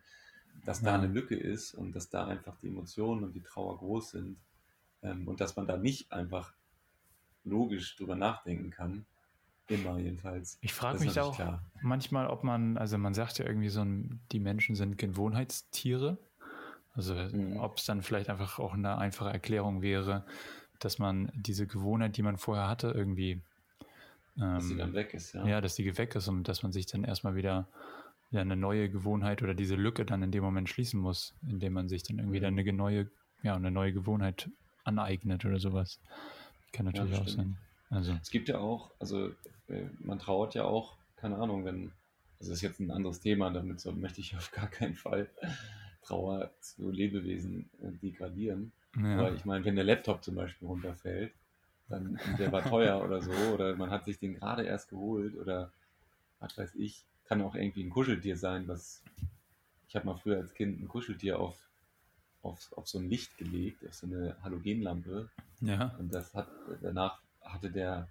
S1: dass da eine Lücke ist und dass da einfach die Emotionen und die Trauer groß sind ähm, und dass man da nicht einfach logisch drüber nachdenken kann. Immer jedenfalls.
S2: Ich frage mich auch klar. manchmal, ob man, also man sagt ja irgendwie so, die Menschen sind Gewohnheitstiere. Also mhm. ob es dann vielleicht einfach auch eine einfache Erklärung wäre, dass man diese Gewohnheit, die man vorher hatte, irgendwie
S1: ähm, dass sie dann weg ist, ja.
S2: Ja, dass die weg ist und dass man sich dann erstmal wieder ja, eine neue Gewohnheit oder diese Lücke dann in dem Moment schließen muss, indem man sich dann irgendwie dann eine neue, ja, eine neue Gewohnheit aneignet oder sowas. Kann natürlich ja, auch sein.
S1: Also. Es gibt ja auch, also äh, man trauert ja auch, keine Ahnung, wenn, also das ist jetzt ein anderes Thema, damit so möchte ich auf gar keinen Fall Trauer zu Lebewesen äh, degradieren. Ja. Aber ich meine, wenn der Laptop zum Beispiel runterfällt, dann der war teuer oder so, oder man hat sich den gerade erst geholt oder was weiß ich, kann auch irgendwie ein Kuscheltier sein, was ich habe mal früher als Kind ein Kuscheltier auf, auf, auf so ein Licht gelegt, auf so eine Halogenlampe. Ja. Und das hat danach hatte der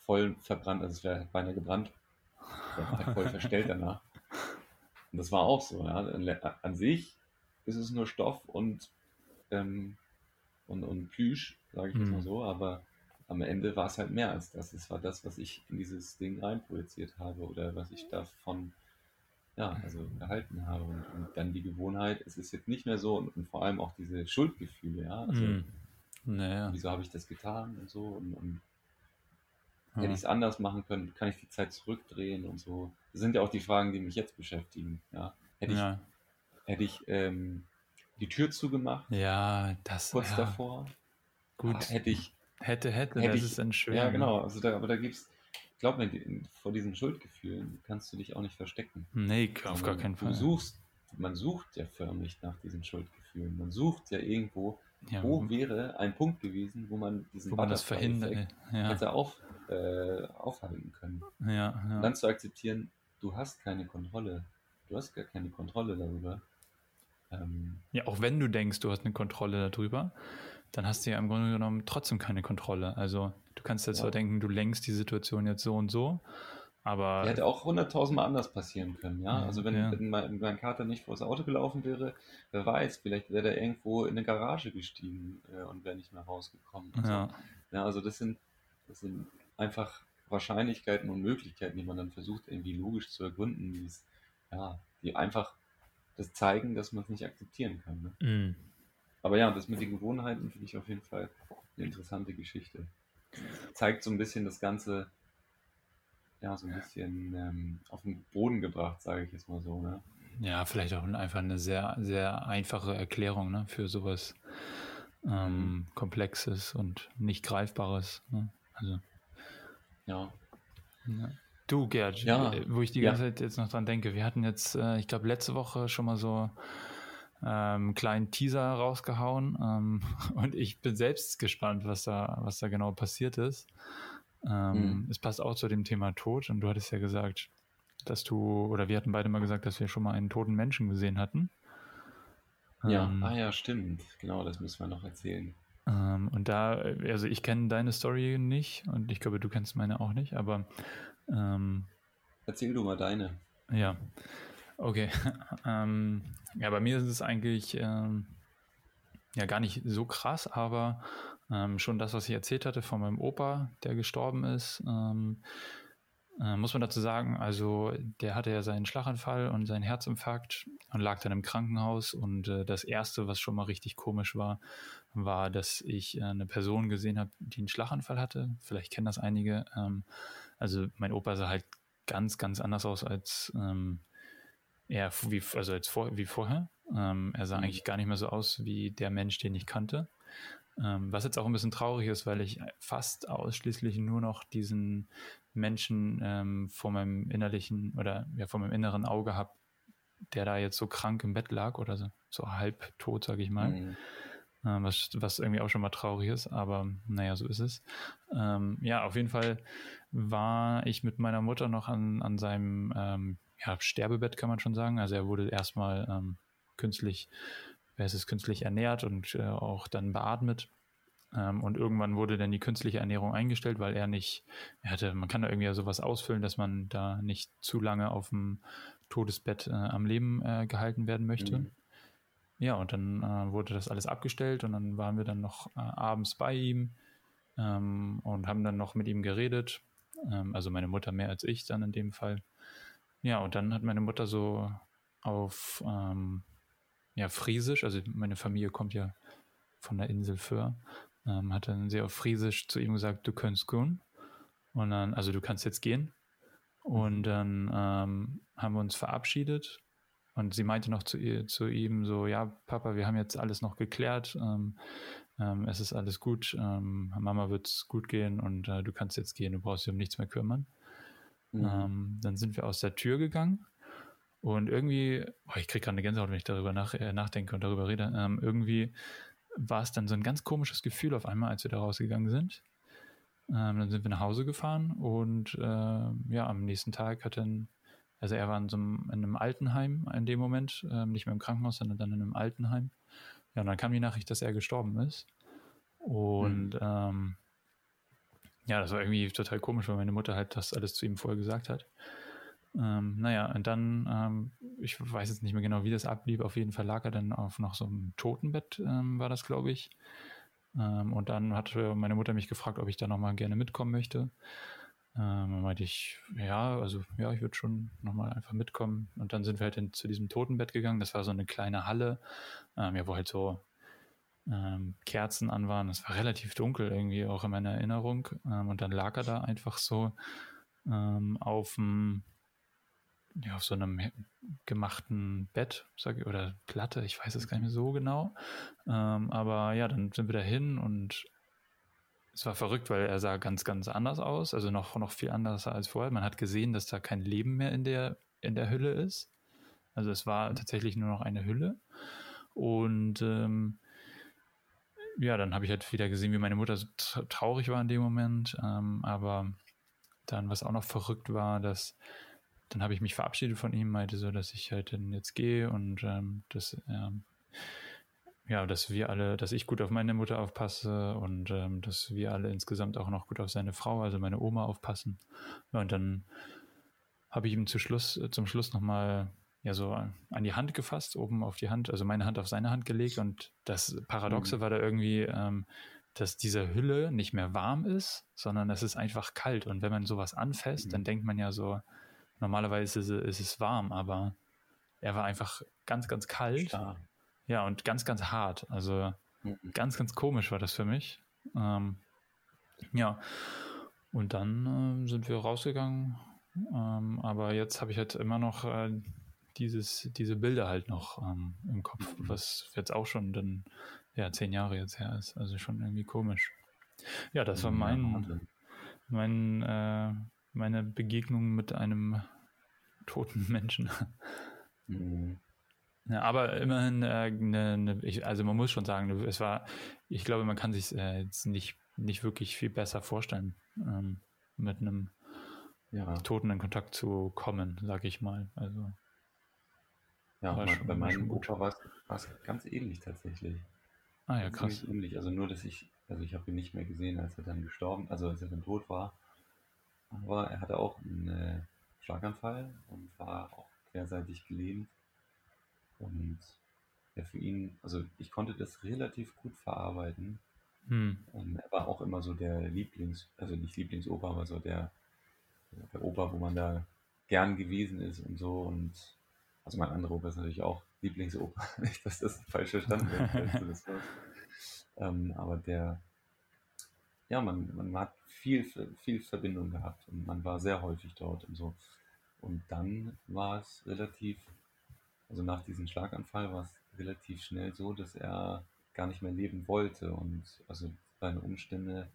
S1: voll verbrannt, also es wäre beinahe gebrannt. Der war voll verstellt danach. Und das war auch so, ja. An sich ist es nur Stoff und, ähm, und, und Plüsch, sage ich jetzt mal mhm. so, aber am Ende war es halt mehr als das. Es war das, was ich in dieses Ding reinprojiziert habe oder was ich davon ja, also gehalten habe. Und, und dann die Gewohnheit, es ist jetzt nicht mehr so und, und vor allem auch diese Schuldgefühle, ja. Also, mm. naja. Wieso habe ich das getan und so und, und ja. hätte ich es anders machen können, kann ich die Zeit zurückdrehen und so. Das sind ja auch die Fragen, die mich jetzt beschäftigen, ja. Hätte ja. Hätte ich ähm, die Tür zugemacht?
S2: Ja, das
S1: kurz ja. davor.
S2: Gut.
S1: Hätte ich
S2: Hätte, hätte,
S1: hätte
S2: das
S1: ich,
S2: ist dann schön.
S1: Ja, ne? genau. Also da, aber da gibt's, glaub mir, vor diesen Schuldgefühlen kannst du dich auch nicht verstecken.
S2: Nee, auf gar keinen Fall.
S1: Du suchst, man sucht ja förmlich nach diesen Schuldgefühlen. Man sucht ja irgendwo, ja, wo wäre ein Punkt gewesen, wo man diesen
S2: wo man das verhindert
S1: ja. hätte auf, äh, aufhalten können.
S2: Ja, ja.
S1: Und dann zu akzeptieren, du hast keine Kontrolle. Du hast gar keine Kontrolle darüber.
S2: Ähm, ja, auch wenn du denkst, du hast eine Kontrolle darüber, dann hast du ja im Grunde genommen trotzdem keine Kontrolle. Also du kannst jetzt ja. zwar denken, du lenkst die Situation jetzt so und so, aber.
S1: Die hätte auch hunderttausendmal anders passieren können, ja. Also wenn, ja. wenn, mein, mein, Kater nicht vors Auto gelaufen wäre, wer weiß, vielleicht wäre der irgendwo in eine Garage gestiegen äh, und wäre nicht mehr rausgekommen.
S2: Ja.
S1: So. ja, also das sind, das sind einfach Wahrscheinlichkeiten und Möglichkeiten, die man dann versucht, irgendwie logisch zu ergründen, die, ja, die einfach das zeigen, dass man es nicht akzeptieren kann. Ne?
S2: Mm.
S1: Aber ja, das mit den Gewohnheiten finde ich auf jeden Fall eine interessante Geschichte. Zeigt so ein bisschen das Ganze, ja, so ein bisschen ähm, auf den Boden gebracht, sage ich jetzt mal so. Ne?
S2: Ja, vielleicht auch einfach eine sehr, sehr einfache Erklärung ne, für sowas ähm, mhm. Komplexes und nicht Greifbares. Ne? Also.
S1: Ja.
S2: ja. Du, Gerd, ja. wo ich die ganze ja. Zeit jetzt noch dran denke, wir hatten jetzt, äh, ich glaube, letzte Woche schon mal so ähm, kleinen Teaser rausgehauen ähm, und ich bin selbst gespannt, was da, was da genau passiert ist. Ähm, mhm. Es passt auch zu dem Thema Tod und du hattest ja gesagt, dass du, oder wir hatten beide mal gesagt, dass wir schon mal einen toten Menschen gesehen hatten.
S1: Ja, ähm, ah ja, stimmt. Genau, das müssen wir noch erzählen.
S2: Ähm, und da, also ich kenne deine Story nicht und ich glaube, du kennst meine auch nicht, aber ähm,
S1: Erzähl du mal deine.
S2: Ja, Okay. ähm, ja, bei mir ist es eigentlich ähm, ja gar nicht so krass, aber ähm, schon das, was ich erzählt hatte von meinem Opa, der gestorben ist, ähm, äh, muss man dazu sagen, also der hatte ja seinen Schlaganfall und seinen Herzinfarkt und lag dann im Krankenhaus und äh, das erste, was schon mal richtig komisch war, war, dass ich äh, eine Person gesehen habe, die einen Schlaganfall hatte. Vielleicht kennen das einige. Also mein Opa sah halt ganz, ganz anders aus als ähm, ja, wie, also als vor, wie vorher. Ähm, er sah mhm. eigentlich gar nicht mehr so aus wie der Mensch, den ich kannte. Ähm, was jetzt auch ein bisschen traurig ist, weil ich fast ausschließlich nur noch diesen Menschen ähm, vor meinem innerlichen oder ja, vor meinem inneren Auge habe, der da jetzt so krank im Bett lag oder so, so halb tot, sage ich mal. Mhm. Ähm, was, was irgendwie auch schon mal traurig ist, aber naja, so ist es. Ähm, ja, auf jeden Fall war ich mit meiner Mutter noch an, an seinem ähm, ja, Sterbebett, kann man schon sagen. Also er wurde erstmal ähm, künstlich, wer ist es, künstlich ernährt und äh, auch dann beatmet. Ähm, und irgendwann wurde dann die künstliche Ernährung eingestellt, weil er nicht, er hatte, man kann da irgendwie sowas ausfüllen, dass man da nicht zu lange auf dem Todesbett äh, am Leben äh, gehalten werden möchte. Mhm. Ja, und dann äh, wurde das alles abgestellt und dann waren wir dann noch äh, abends bei ihm ähm, und haben dann noch mit ihm geredet. Ähm, also meine Mutter mehr als ich dann in dem Fall. Ja, und dann hat meine Mutter so auf ähm, ja, Friesisch, also meine Familie kommt ja von der Insel Föhr, ähm, hat dann sehr auf Friesisch zu ihm gesagt, du könntest gehen. Und dann, also du kannst jetzt gehen. Und dann ähm, haben wir uns verabschiedet. Und sie meinte noch zu, ihr, zu ihm so, ja, Papa, wir haben jetzt alles noch geklärt. Ähm, ähm, es ist alles gut. Ähm, Mama wird es gut gehen und äh, du kannst jetzt gehen. Du brauchst dich um nichts mehr kümmern. Mhm. Ähm, dann sind wir aus der Tür gegangen. Und irgendwie, boah, ich kriege gerade eine Gänsehaut, wenn ich darüber nach, äh, nachdenke und darüber rede. Ähm, irgendwie war es dann so ein ganz komisches Gefühl auf einmal, als wir da rausgegangen sind. Ähm, dann sind wir nach Hause gefahren und äh, ja, am nächsten Tag hat dann, also er war in so einem, in einem Altenheim in dem Moment, ähm, nicht mehr im Krankenhaus, sondern dann in einem Altenheim. Ja, und dann kam die Nachricht, dass er gestorben ist. Und mhm. ähm, ja, das war irgendwie total komisch, weil meine Mutter halt das alles zu ihm vorher gesagt hat. Ähm, naja, und dann, ähm, ich weiß jetzt nicht mehr genau, wie das ablief. Auf jeden Fall lag er dann auf noch so einem Totenbett, ähm, war das, glaube ich. Ähm, und dann hat meine Mutter mich gefragt, ob ich da nochmal gerne mitkommen möchte. Ähm, meinte ich, ja, also ja, ich würde schon nochmal einfach mitkommen. Und dann sind wir halt in, zu diesem Totenbett gegangen. Das war so eine kleine Halle, ähm, ja, wo halt so ähm, Kerzen an waren. Es war relativ dunkel irgendwie auch in meiner Erinnerung. Ähm, und dann lag er da einfach so ähm, auf dem ja, auf so einem gemachten Bett sag ich, oder Platte, ich weiß es gar nicht mehr so genau. Ähm, aber ja, dann sind wir da hin und es war verrückt, weil er sah ganz, ganz anders aus, also noch, noch viel anders als vorher. Man hat gesehen, dass da kein Leben mehr in der, in der Hülle ist. Also es war tatsächlich nur noch eine Hülle. Und ähm, ja, dann habe ich halt wieder gesehen, wie meine Mutter so traurig war in dem Moment. Ähm, aber dann, was auch noch verrückt war, dass dann habe ich mich verabschiedet von ihm, meinte so, dass ich halt dann jetzt gehe und ähm, dass, ähm, ja, dass wir alle, dass ich gut auf meine Mutter aufpasse und ähm, dass wir alle insgesamt auch noch gut auf seine Frau, also meine Oma, aufpassen. Ja, und dann habe ich ihm zu Schluss, zum Schluss nochmal ja so an die Hand gefasst, oben auf die Hand, also meine Hand auf seine Hand gelegt und das Paradoxe mhm. war da irgendwie, ähm, dass diese Hülle nicht mehr warm ist, sondern es ist einfach kalt und wenn man sowas anfasst, mhm. dann denkt man ja so, Normalerweise ist es, ist es warm, aber er war einfach ganz, ganz kalt. Starr. Ja, und ganz, ganz hart. Also mhm. ganz, ganz komisch war das für mich. Ähm, ja, und dann äh, sind wir rausgegangen. Ähm, aber jetzt habe ich halt immer noch äh, dieses, diese Bilder halt noch ähm, im Kopf, mhm. was jetzt auch schon dann ja zehn Jahre jetzt her ist. Also schon irgendwie komisch. Ja, das war mein, mein äh, meine Begegnung mit einem toten Menschen. Mhm. Ja, aber immerhin, äh, ne, ne, ich, also man muss schon sagen, es war, ich glaube, man kann sich äh, jetzt nicht, nicht wirklich viel besser vorstellen, ähm, mit einem ja. Toten in Kontakt zu kommen, sag ich mal. Also,
S1: ja, mein, schon, bei meinem Opa war es ganz ähnlich tatsächlich.
S2: Ah ja, krass.
S1: Ähnlich. Also nur, dass ich, also ich habe ihn nicht mehr gesehen, als er dann gestorben, also als er dann tot war. Aber er hatte auch einen äh, Schlaganfall und war auch querseitig gelähmt. Und ja, für ihn, also ich konnte das relativ gut verarbeiten. Hm. Und er war auch immer so der Lieblings, also nicht Lieblingsopa, aber so der, der Opa, wo man da gern gewesen ist und so. Und also mein anderer Opa ist natürlich auch Lieblingsopa, nicht, dass das falsch verstanden wird. ähm, aber der, ja, man, man hat viel, viel Verbindung gehabt und man war sehr häufig dort und so. Und dann war es relativ, also nach diesem Schlaganfall war es relativ schnell so, dass er gar nicht mehr leben wollte und also seine Umstände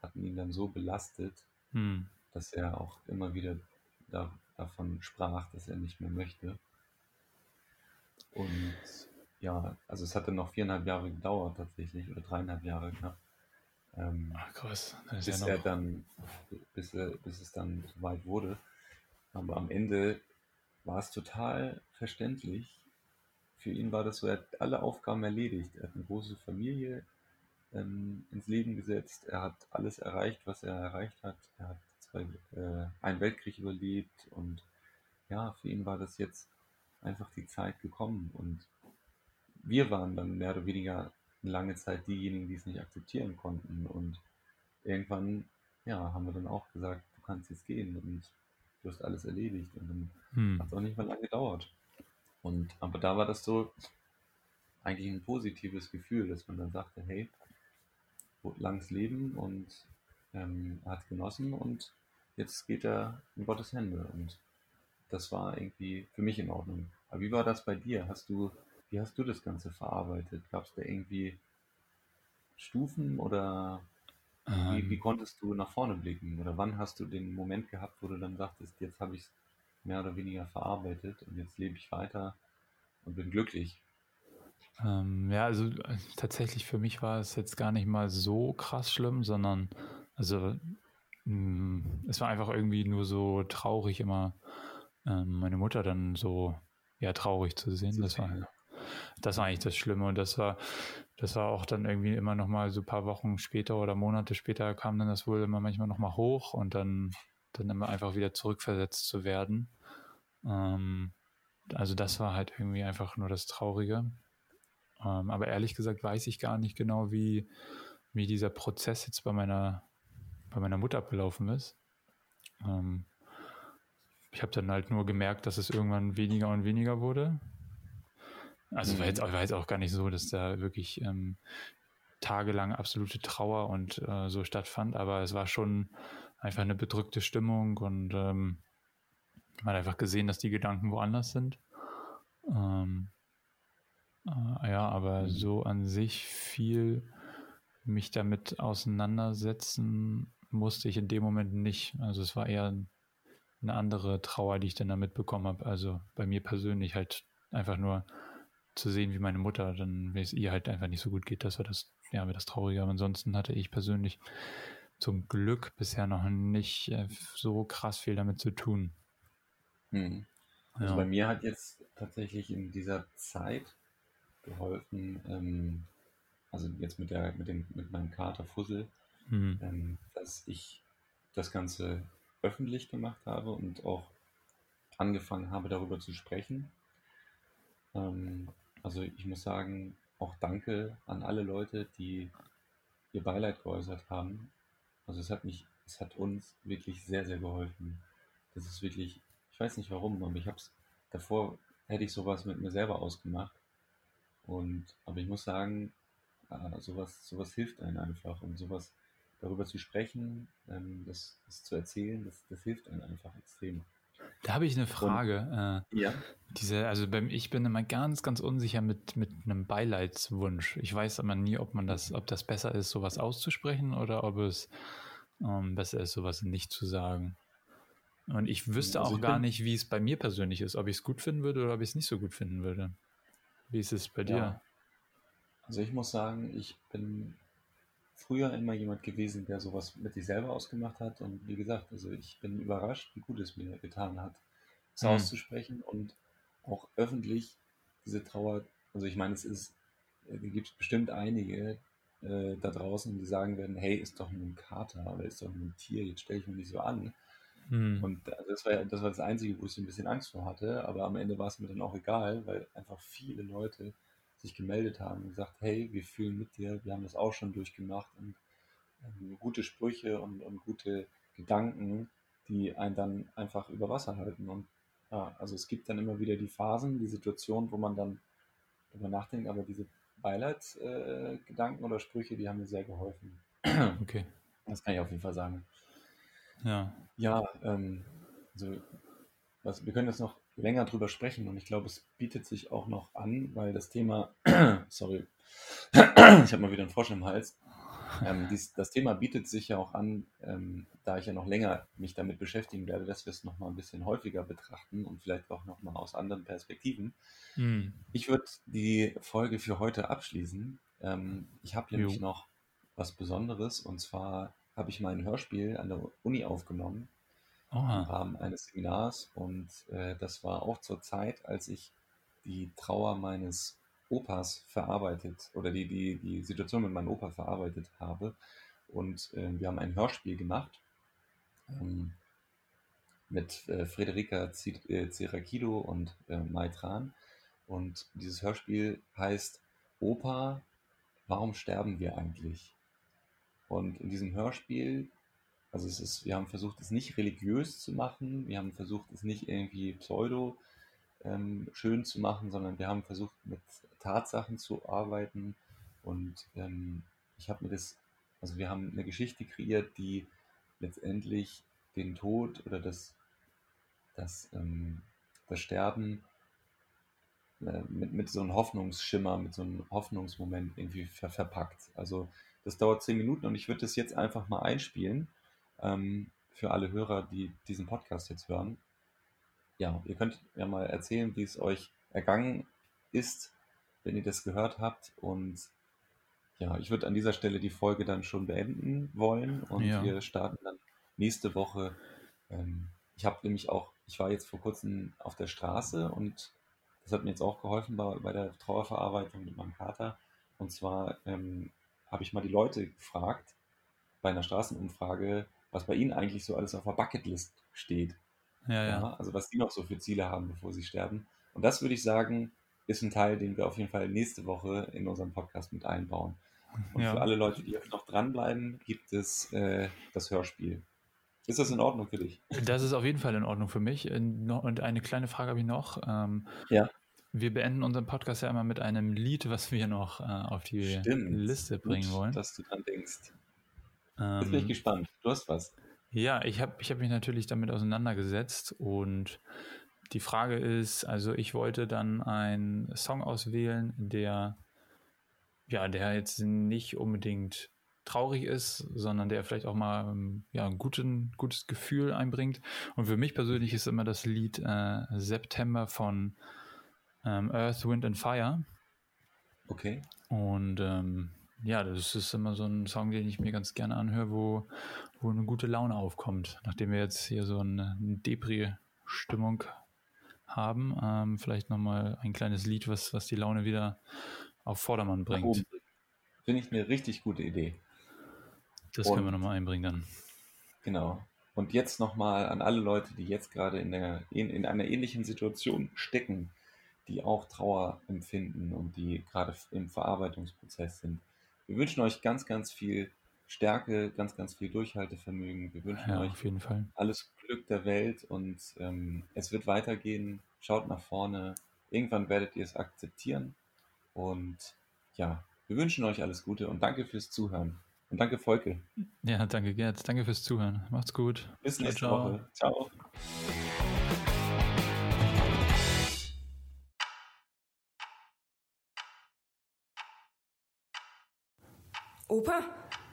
S1: hatten ihn dann so belastet, hm. dass er auch immer wieder da, davon sprach, dass er nicht mehr möchte. Und ja, also es hat dann noch viereinhalb Jahre gedauert tatsächlich oder dreieinhalb Jahre knapp, ähm, Ach, krass. bis ja er dann, bis, bis es dann so weit wurde. Aber am Ende war es total verständlich. Für ihn war das so, er hat alle Aufgaben erledigt. Er hat eine große Familie ähm, ins Leben gesetzt. Er hat alles erreicht, was er erreicht hat. Er hat zwei, äh, einen Weltkrieg überlebt und ja, für ihn war das jetzt einfach die Zeit gekommen und wir waren dann mehr oder weniger lange Zeit diejenigen, die es nicht akzeptieren konnten. Und irgendwann, ja, haben wir dann auch gesagt, du kannst jetzt gehen und du hast alles erledigt. Und dann hm. hat es auch nicht mehr lange gedauert. Und aber da war das so eigentlich ein positives Gefühl, dass man dann sagte, hey, langes Leben und ähm, hat genossen und jetzt geht er in Gottes Hände und das war irgendwie für mich in Ordnung. Aber wie war das bei dir? Hast du, wie hast du das Ganze verarbeitet? Gab es da irgendwie Stufen oder. Wie, wie, konntest du nach vorne blicken? Oder wann hast du den Moment gehabt, wo du dann sagtest, jetzt habe ich es mehr oder weniger verarbeitet und jetzt lebe ich weiter und bin glücklich?
S2: Ähm, ja, also äh, tatsächlich für mich war es jetzt gar nicht mal so krass schlimm, sondern also mh, mm, es war einfach irgendwie nur so traurig immer ähm, meine Mutter dann so ja traurig zu sehen. Das war das war eigentlich das Schlimme und das war das war auch dann irgendwie immer noch mal so ein paar Wochen später oder Monate später kam dann das wohl immer manchmal noch mal hoch und dann dann immer einfach wieder zurückversetzt zu werden. Ähm, also das war halt irgendwie einfach nur das Traurige. Ähm, aber ehrlich gesagt weiß ich gar nicht genau, wie, wie dieser Prozess jetzt bei meiner, bei meiner Mutter abgelaufen ist. Ähm, ich habe dann halt nur gemerkt, dass es irgendwann weniger und weniger wurde. Also war, jetzt, mhm. war jetzt auch gar nicht so, dass da wirklich ähm, tagelang absolute Trauer und äh, so stattfand, aber es war schon einfach eine bedrückte Stimmung und ähm, man hat einfach gesehen, dass die Gedanken woanders sind. Ähm, äh, ja, aber mhm. so an sich viel mich damit auseinandersetzen musste ich in dem Moment nicht. Also es war eher eine andere Trauer, die ich dann da mitbekommen habe. Also bei mir persönlich halt einfach nur zu sehen, wie meine Mutter dann, wenn es ihr halt einfach nicht so gut geht, das war das, ja, war das Traurige. Aber ansonsten hatte ich persönlich zum Glück bisher noch nicht äh, so krass viel damit zu tun.
S1: Hm. Also ja. bei mir hat jetzt tatsächlich in dieser Zeit geholfen, ähm, also jetzt mit, der, mit, dem, mit meinem Kater Fussel, mhm. ähm, dass ich das Ganze öffentlich gemacht habe und auch angefangen habe, darüber zu sprechen. Ähm, also ich muss sagen, auch danke an alle Leute, die ihr Beileid geäußert haben. Also es hat mich, es hat uns wirklich sehr, sehr geholfen. Das ist wirklich, ich weiß nicht warum, aber ich habe es davor hätte ich sowas mit mir selber ausgemacht. Und, aber ich muss sagen, äh, sowas, sowas hilft einem einfach und sowas darüber zu sprechen, ähm, das, das, zu erzählen, das, das hilft einem einfach extrem.
S2: Da habe ich eine Frage. Und, äh, ja. Diese, also beim, ich bin immer ganz, ganz unsicher mit, mit einem Beileidswunsch. Ich weiß aber nie, ob man das, ob das besser ist, sowas auszusprechen oder ob es ähm, besser ist, sowas nicht zu sagen. Und ich wüsste also auch gar nicht, wie es bei mir persönlich ist, ob ich es gut finden würde oder ob ich es nicht so gut finden würde. Wie ist es bei dir? Ja.
S1: Also ich muss sagen, ich bin früher immer jemand gewesen, der sowas mit sich selber ausgemacht hat. Und wie gesagt, also ich bin überrascht, wie gut es mir getan hat, es mhm. auszusprechen und auch öffentlich diese Trauer. Also ich meine, es ist, äh, es gibt bestimmt einige äh, da draußen, die sagen werden, hey, ist doch nur ein Kater oder ist doch nur ein Tier, jetzt stelle ich mich nicht so an. Mhm. Und das war, das war das Einzige, wo ich so ein bisschen Angst vor hatte. Aber am Ende war es mir dann auch egal, weil einfach viele Leute sich gemeldet haben und gesagt, hey, wir fühlen mit dir, wir haben das auch schon durchgemacht und ähm, gute Sprüche und, und, gute Gedanken, die einen dann einfach über Wasser halten. Und ja, also es gibt dann immer wieder die Phasen, die Situation, wo man dann darüber nachdenkt, aber diese Beileidsgedanken äh, oder Sprüche, die haben mir sehr geholfen.
S2: Okay.
S1: Das kann ich auf jeden Fall sagen.
S2: Ja.
S1: Ja, ähm, also was, wir können jetzt noch länger drüber sprechen und ich glaube, es bietet sich auch noch an, weil das Thema, sorry, ich habe mal wieder einen Frosch im Hals. Ähm, dies, das Thema bietet sich ja auch an, ähm, da ich ja noch länger mich damit beschäftigen werde, dass wir es noch mal ein bisschen häufiger betrachten und vielleicht auch noch mal aus anderen Perspektiven. Mhm. Ich würde die Folge für heute abschließen. Ähm, ich habe nämlich jo. noch was Besonderes und zwar habe ich mein Hörspiel an der Uni aufgenommen Oha. im Rahmen eines Seminars und äh, das war auch zur Zeit, als ich die Trauer meines Opas verarbeitet oder die, die, die Situation mit meinem Opa verarbeitet habe. Und äh, wir haben ein Hörspiel gemacht ähm, mit äh, Frederica Zirakido äh, und äh, Mai Tran. Und dieses Hörspiel heißt Opa, warum sterben wir eigentlich? Und in diesem Hörspiel, also es ist, wir haben versucht, es nicht religiös zu machen, wir haben versucht, es nicht irgendwie pseudo ähm, schön zu machen, sondern wir haben versucht, mit Tatsachen zu arbeiten. Und ähm, ich habe mir das Also wir haben eine Geschichte kreiert, die letztendlich den Tod oder das, das, ähm, das Sterben äh, mit, mit so einem Hoffnungsschimmer, mit so einem Hoffnungsmoment irgendwie ver verpackt. Also das dauert zehn Minuten und ich würde das jetzt einfach mal einspielen ähm, für alle Hörer, die diesen Podcast jetzt hören. Ja, ihr könnt ja mal erzählen, wie es euch ergangen ist, wenn ihr das gehört habt und ja, ich würde an dieser Stelle die Folge dann schon beenden wollen und ja. wir starten dann nächste Woche. Ähm, ich habe nämlich auch, ich war jetzt vor kurzem auf der Straße und das hat mir jetzt auch geholfen bei, bei der Trauerverarbeitung mit meinem Kater. Und zwar ähm, habe ich mal die Leute gefragt bei einer Straßenumfrage, was bei ihnen eigentlich so alles auf der Bucketlist steht. Ja, ja. also was die noch so für Ziele haben, bevor sie sterben. Und das würde ich sagen, ist ein Teil, den wir auf jeden Fall nächste Woche in unserem Podcast mit einbauen. Und ja. für alle Leute, die noch dranbleiben, gibt es äh, das Hörspiel. Ist das in Ordnung für dich?
S2: Das ist auf jeden Fall in Ordnung für mich. Und eine kleine Frage habe ich noch. Ähm, ja. Wir beenden unseren Podcast ja immer mit einem Lied, was wir noch äh, auf die Stimmt. Liste bringen Gut, wollen.
S1: Dass du dran denkst. Ähm, Jetzt bin ich gespannt. Du hast was.
S2: Ja, ich habe ich hab mich natürlich damit auseinandergesetzt und die Frage ist, also ich wollte dann einen Song auswählen, der ja, der jetzt nicht unbedingt traurig ist, sondern der vielleicht auch mal ähm, ja, ein guten, gutes Gefühl einbringt. Und für mich persönlich ist immer das Lied äh, September von ähm, Earth, Wind and Fire.
S1: Okay.
S2: Und ähm, ja, das ist immer so ein Song, den ich mir ganz gerne anhöre, wo, wo eine gute Laune aufkommt. Nachdem wir jetzt hier so eine, Depri-Stimmung haben, ähm, vielleicht nochmal ein kleines Lied, was, was die Laune wieder auf Vordermann bringt.
S1: Finde ich eine richtig gute Idee.
S2: Das Und, können wir nochmal einbringen dann.
S1: Genau. Und jetzt nochmal an alle Leute, die jetzt gerade in, der, in, in einer ähnlichen Situation stecken, die auch Trauer empfinden und die gerade im Verarbeitungsprozess sind. Wir wünschen euch ganz, ganz viel Stärke, ganz, ganz viel Durchhaltevermögen. Wir wünschen ja, euch alles Glück der Welt und ähm, es wird weitergehen. Schaut nach vorne. Irgendwann werdet ihr es akzeptieren. Und ja, wir wünschen euch alles Gute und danke fürs Zuhören. Und danke, Volke.
S2: Ja, danke, Gerd. Danke fürs Zuhören. Macht's gut.
S1: Bis ciao, nächste ciao. Woche. Ciao.
S3: Opa,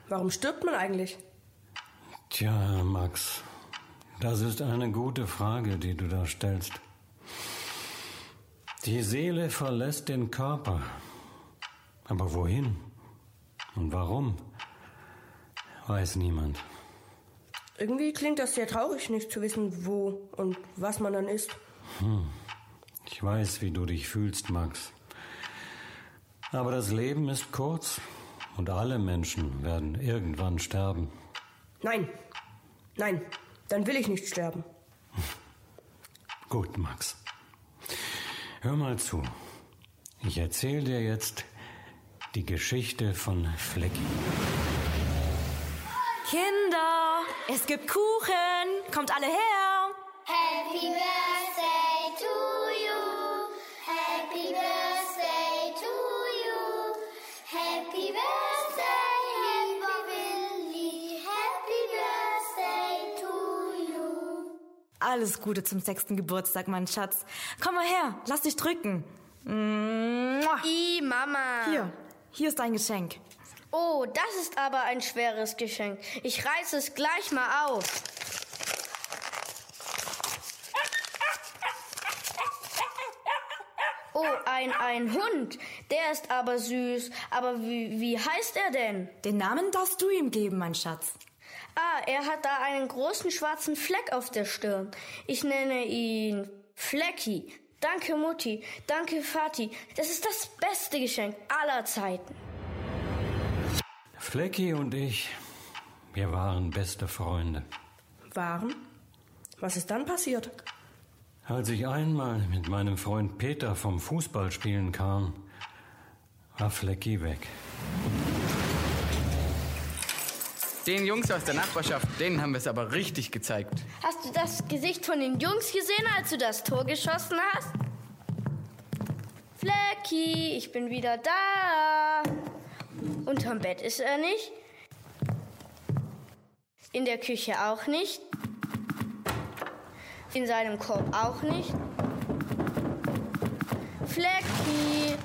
S3: warum stirbt man eigentlich?
S4: Tja, Max, das ist eine gute Frage, die du da stellst. Die Seele verlässt den Körper. Aber wohin? Und warum? Weiß niemand.
S3: Irgendwie klingt das sehr traurig, nicht zu wissen, wo und was man dann ist. Hm.
S4: Ich weiß, wie du dich fühlst, Max. Aber das Leben ist kurz und alle Menschen werden irgendwann sterben.
S3: Nein, nein, dann will ich nicht sterben.
S4: Gut, Max. Hör mal zu. Ich erzähle dir jetzt die Geschichte von Flecki.
S5: Kinder, es gibt Kuchen. Kommt alle her.
S6: Happy Birthday
S5: Alles Gute zum sechsten Geburtstag, mein Schatz. Komm mal her, lass dich drücken.
S7: I, Mama.
S5: Hier, hier ist dein Geschenk.
S7: Oh, das ist aber ein schweres Geschenk. Ich reiße es gleich mal auf. Oh, ein, ein Hund. Der ist aber süß. Aber wie, wie heißt er denn?
S5: Den Namen darfst du ihm geben, mein Schatz.
S7: Ah, er hat da einen großen schwarzen Fleck auf der Stirn. Ich nenne ihn Flecki. Danke, Mutti. Danke, Vati. Das ist das beste Geschenk aller Zeiten.
S4: Flecki und ich, wir waren beste Freunde.
S3: Waren? Was ist dann passiert?
S4: Als ich einmal mit meinem Freund Peter vom Fußballspielen kam, war Flecki weg.
S8: Den Jungs aus der Nachbarschaft, denen haben wir es aber richtig gezeigt.
S7: Hast du das Gesicht von den Jungs gesehen, als du das Tor geschossen hast? Flecki, ich bin wieder da. Unterm Bett ist er nicht. In der Küche auch nicht. In seinem Korb auch nicht. Flecki.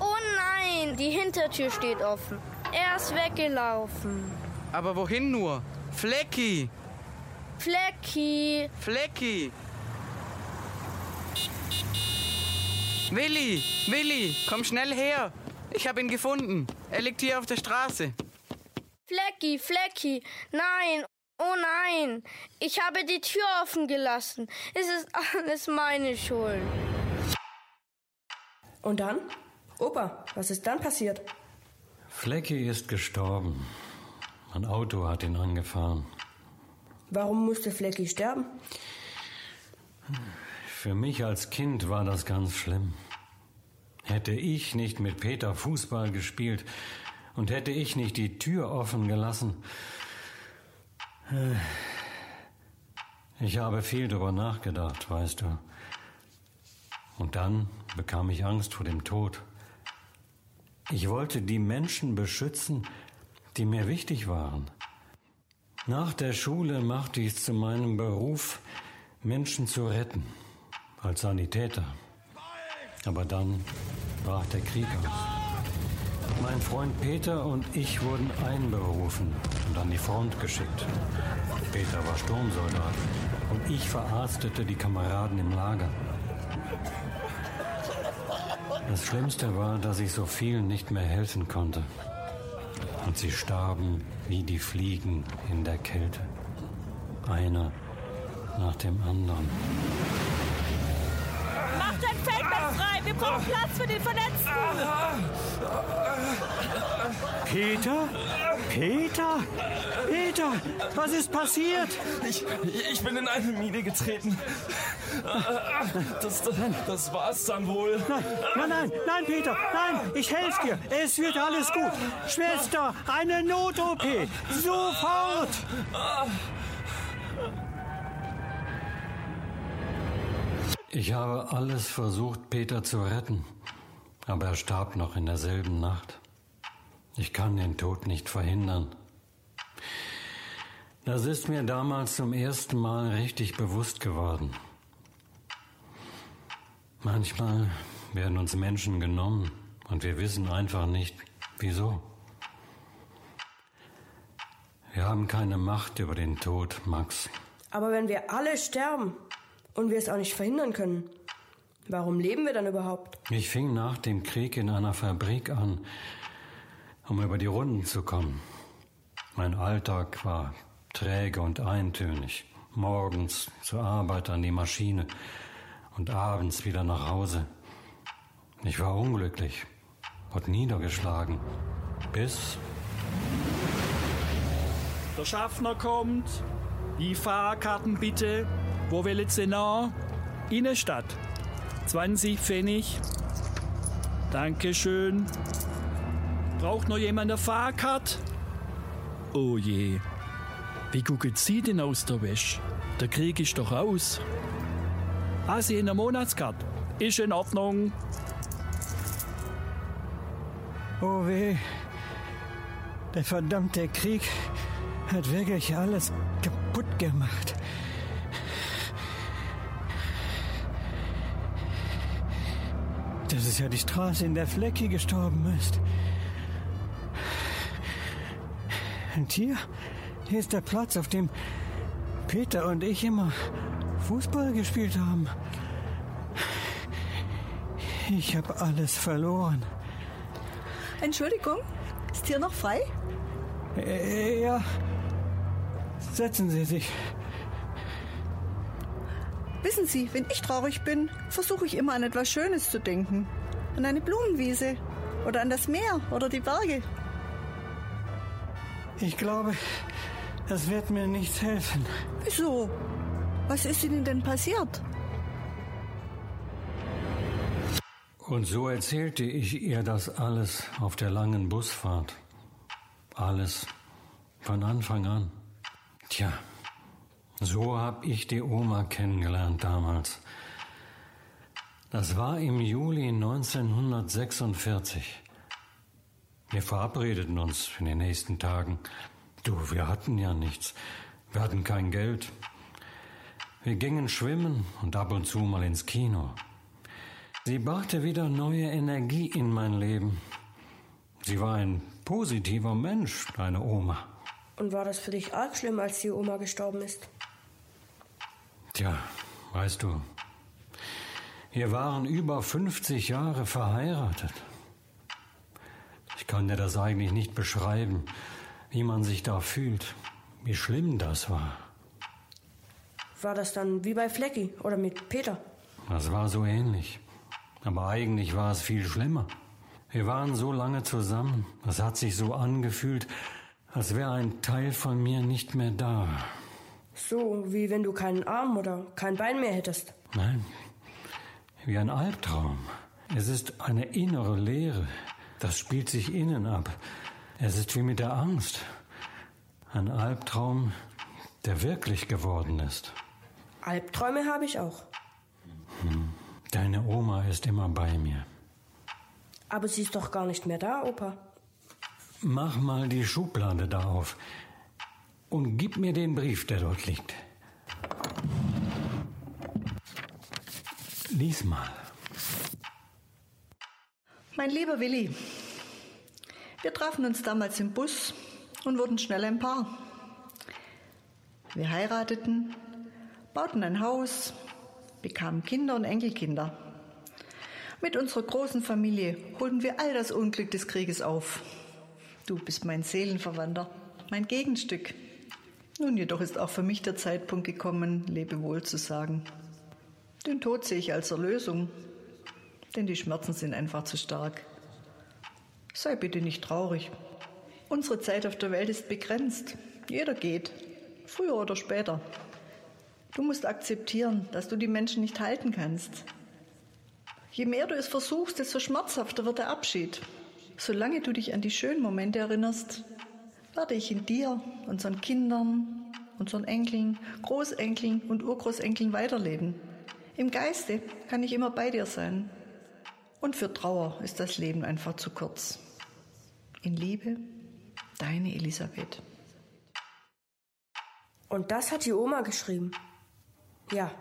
S7: Oh nein, die Hintertür steht offen. Er ist weggelaufen.
S8: Aber wohin nur? Flecki!
S7: Flecki.
S8: Flecki! Willi! Willi! Komm schnell her! Ich habe ihn gefunden. Er liegt hier auf der Straße.
S7: Flecki, Flecki. Nein. Oh nein. Ich habe die Tür offen gelassen. Es ist alles meine Schuld.
S3: Und dann? Opa, was ist dann passiert?
S4: Flecki ist gestorben. Ein Auto hat ihn angefahren.
S3: Warum musste Flecki sterben?
S4: Für mich als Kind war das ganz schlimm. Hätte ich nicht mit Peter Fußball gespielt und hätte ich nicht die Tür offen gelassen. Äh, Ich habe viel darüber nachgedacht, weißt du. Und dann bekam ich Angst vor dem Tod. Ich wollte die Menschen beschützen, die mir wichtig waren. Nach der Schule machte ich es zu meinem Beruf, Menschen zu retten, als Sanitäter. Aber dann brach der Krieg aus. Mein Freund Peter und ich wurden einberufen und an die Front geschickt. Peter war Sturmsoldat und ich verarztete die Kameraden im Lager. Das Schlimmste war, dass ich so vielen nicht mehr helfen konnte. Und sie starben wie die Fliegen in der Kälte. Einer nach dem anderen.
S9: Macht ein Feldbett frei! Wir brauchen Platz für den Verletzten!
S10: Peter? Peter? Peter, was ist passiert?
S11: Ich, ich bin in eine Mine getreten. Das, das, das war's dann wohl.
S10: Nein, nein, nein, nein, Peter, nein, ich helfe dir. Es wird alles gut. Schwester, eine Not-OP. Sofort.
S4: Ich habe alles versucht, Peter zu retten, aber er starb noch in derselben Nacht. Ich kann den Tod nicht verhindern. Das ist mir damals zum ersten Mal richtig bewusst geworden. Manchmal werden uns Menschen genommen und wir wissen einfach nicht, wieso. Wir haben keine Macht über den Tod, Max.
S3: Aber wenn wir alle sterben und wir es auch nicht verhindern können, warum leben wir dann überhaupt?
S4: Ich fing nach dem Krieg in einer Fabrik an, um über die Runden zu kommen. Mein Alltag war träge und eintönig. Morgens zur Arbeit an die Maschine und abends wieder nach Hause. Ich war unglücklich und niedergeschlagen. Bis
S10: Der Schaffner kommt. Die Fahrkarten bitte. Wo will Sie nach? Innenstadt. 20 Pfennig. Dankeschön. Braucht noch jemand eine Fahrkarte? Oh je. Wie gucken Sie denn aus der Wäsche? Der Krieg ist doch aus. Ah, Sie haben eine Monatskarte. Ist in Ordnung. Oh weh. Der verdammte Krieg hat wirklich alles kaputt gemacht. Das ist ja die Straße, in der Flecki gestorben ist. Und hier, hier ist der Platz, auf dem Peter und ich immer Fußball gespielt haben. Ich habe alles verloren.
S9: Entschuldigung, ist hier noch frei?
S10: Äh, ja. Setzen Sie sich.
S9: Wissen Sie, wenn ich traurig bin, versuche ich immer an etwas Schönes zu denken. An eine Blumenwiese oder an das Meer oder die Berge.
S10: Ich glaube, das wird mir nicht helfen.
S9: Wieso? Was ist Ihnen denn passiert?
S4: Und so erzählte ich ihr das alles auf der langen Busfahrt. Alles von Anfang an. Tja, so hab ich die Oma kennengelernt damals. Das war im Juli 1946. Wir verabredeten uns in den nächsten Tagen Du, wir hatten ja nichts. Wir hatten kein Geld. Wir gingen schwimmen und ab und zu mal ins Kino. Sie brachte wieder neue Energie in mein Leben. Sie war ein positiver Mensch, deine Oma.
S3: Und war das für dich arg schlimm, als die Oma gestorben ist?
S4: Tja, weißt du, wir waren über 50 Jahre verheiratet. Ich kann dir das eigentlich nicht beschreiben, wie man sich da fühlt, wie schlimm das war.
S3: War das dann wie bei Flecki oder mit Peter?
S4: Das war so ähnlich. Aber eigentlich war es viel schlimmer. Wir waren so lange zusammen. Es hat sich so angefühlt, als wäre ein Teil von mir nicht mehr da.
S3: So wie wenn du keinen Arm oder kein Bein mehr hättest.
S4: Nein, wie ein Albtraum. Es ist eine innere Leere. Das spielt sich innen ab. Es ist wie mit der Angst. Ein Albtraum, der wirklich geworden ist.
S3: Albträume habe ich auch.
S4: Deine Oma ist immer bei mir.
S3: Aber sie ist doch gar nicht mehr da, Opa.
S4: Mach mal die Schublade da auf und gib mir den Brief, der dort liegt. Lies mal.
S9: Mein lieber Willi, wir trafen uns damals im Bus und wurden schnell ein Paar. Wir heirateten, bauten ein Haus, bekamen Kinder und Enkelkinder. Mit unserer großen Familie holten wir all das Unglück des Krieges auf. Du bist mein Seelenverwandter, mein Gegenstück. Nun jedoch ist auch für mich der Zeitpunkt gekommen, Lebewohl zu sagen. Den Tod sehe ich als Erlösung, denn die Schmerzen sind einfach zu stark. Sei bitte nicht traurig. Unsere Zeit auf der Welt ist begrenzt. Jeder geht, früher oder später. Du musst akzeptieren, dass du die Menschen nicht halten kannst. Je mehr du es versuchst, desto schmerzhafter wird der Abschied. Solange du dich an die schönen Momente erinnerst, werde ich in dir, unseren Kindern, unseren Enkeln, Großenkeln und Urgroßenkeln weiterleben. Im Geiste kann ich immer bei dir sein. Und für Trauer ist das Leben einfach zu kurz. In Liebe, deine Elisabeth.
S3: Und das hat die Oma geschrieben. Ja,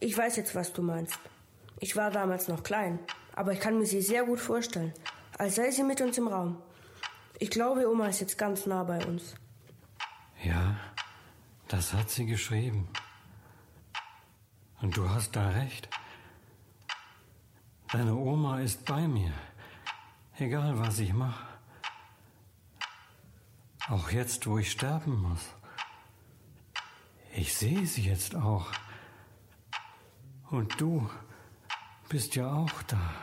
S3: ich weiß jetzt, was du meinst. Ich war damals noch klein, aber ich kann mir sie sehr gut vorstellen, als sei sie mit uns im Raum. Ich glaube, Oma ist jetzt ganz nah bei uns.
S4: Ja, das hat sie geschrieben. Und du hast da recht. Deine Oma ist bei mir, egal was ich mache. Auch jetzt, wo ich sterben muss. Ich sehe sie jetzt auch. Und du bist ja auch da.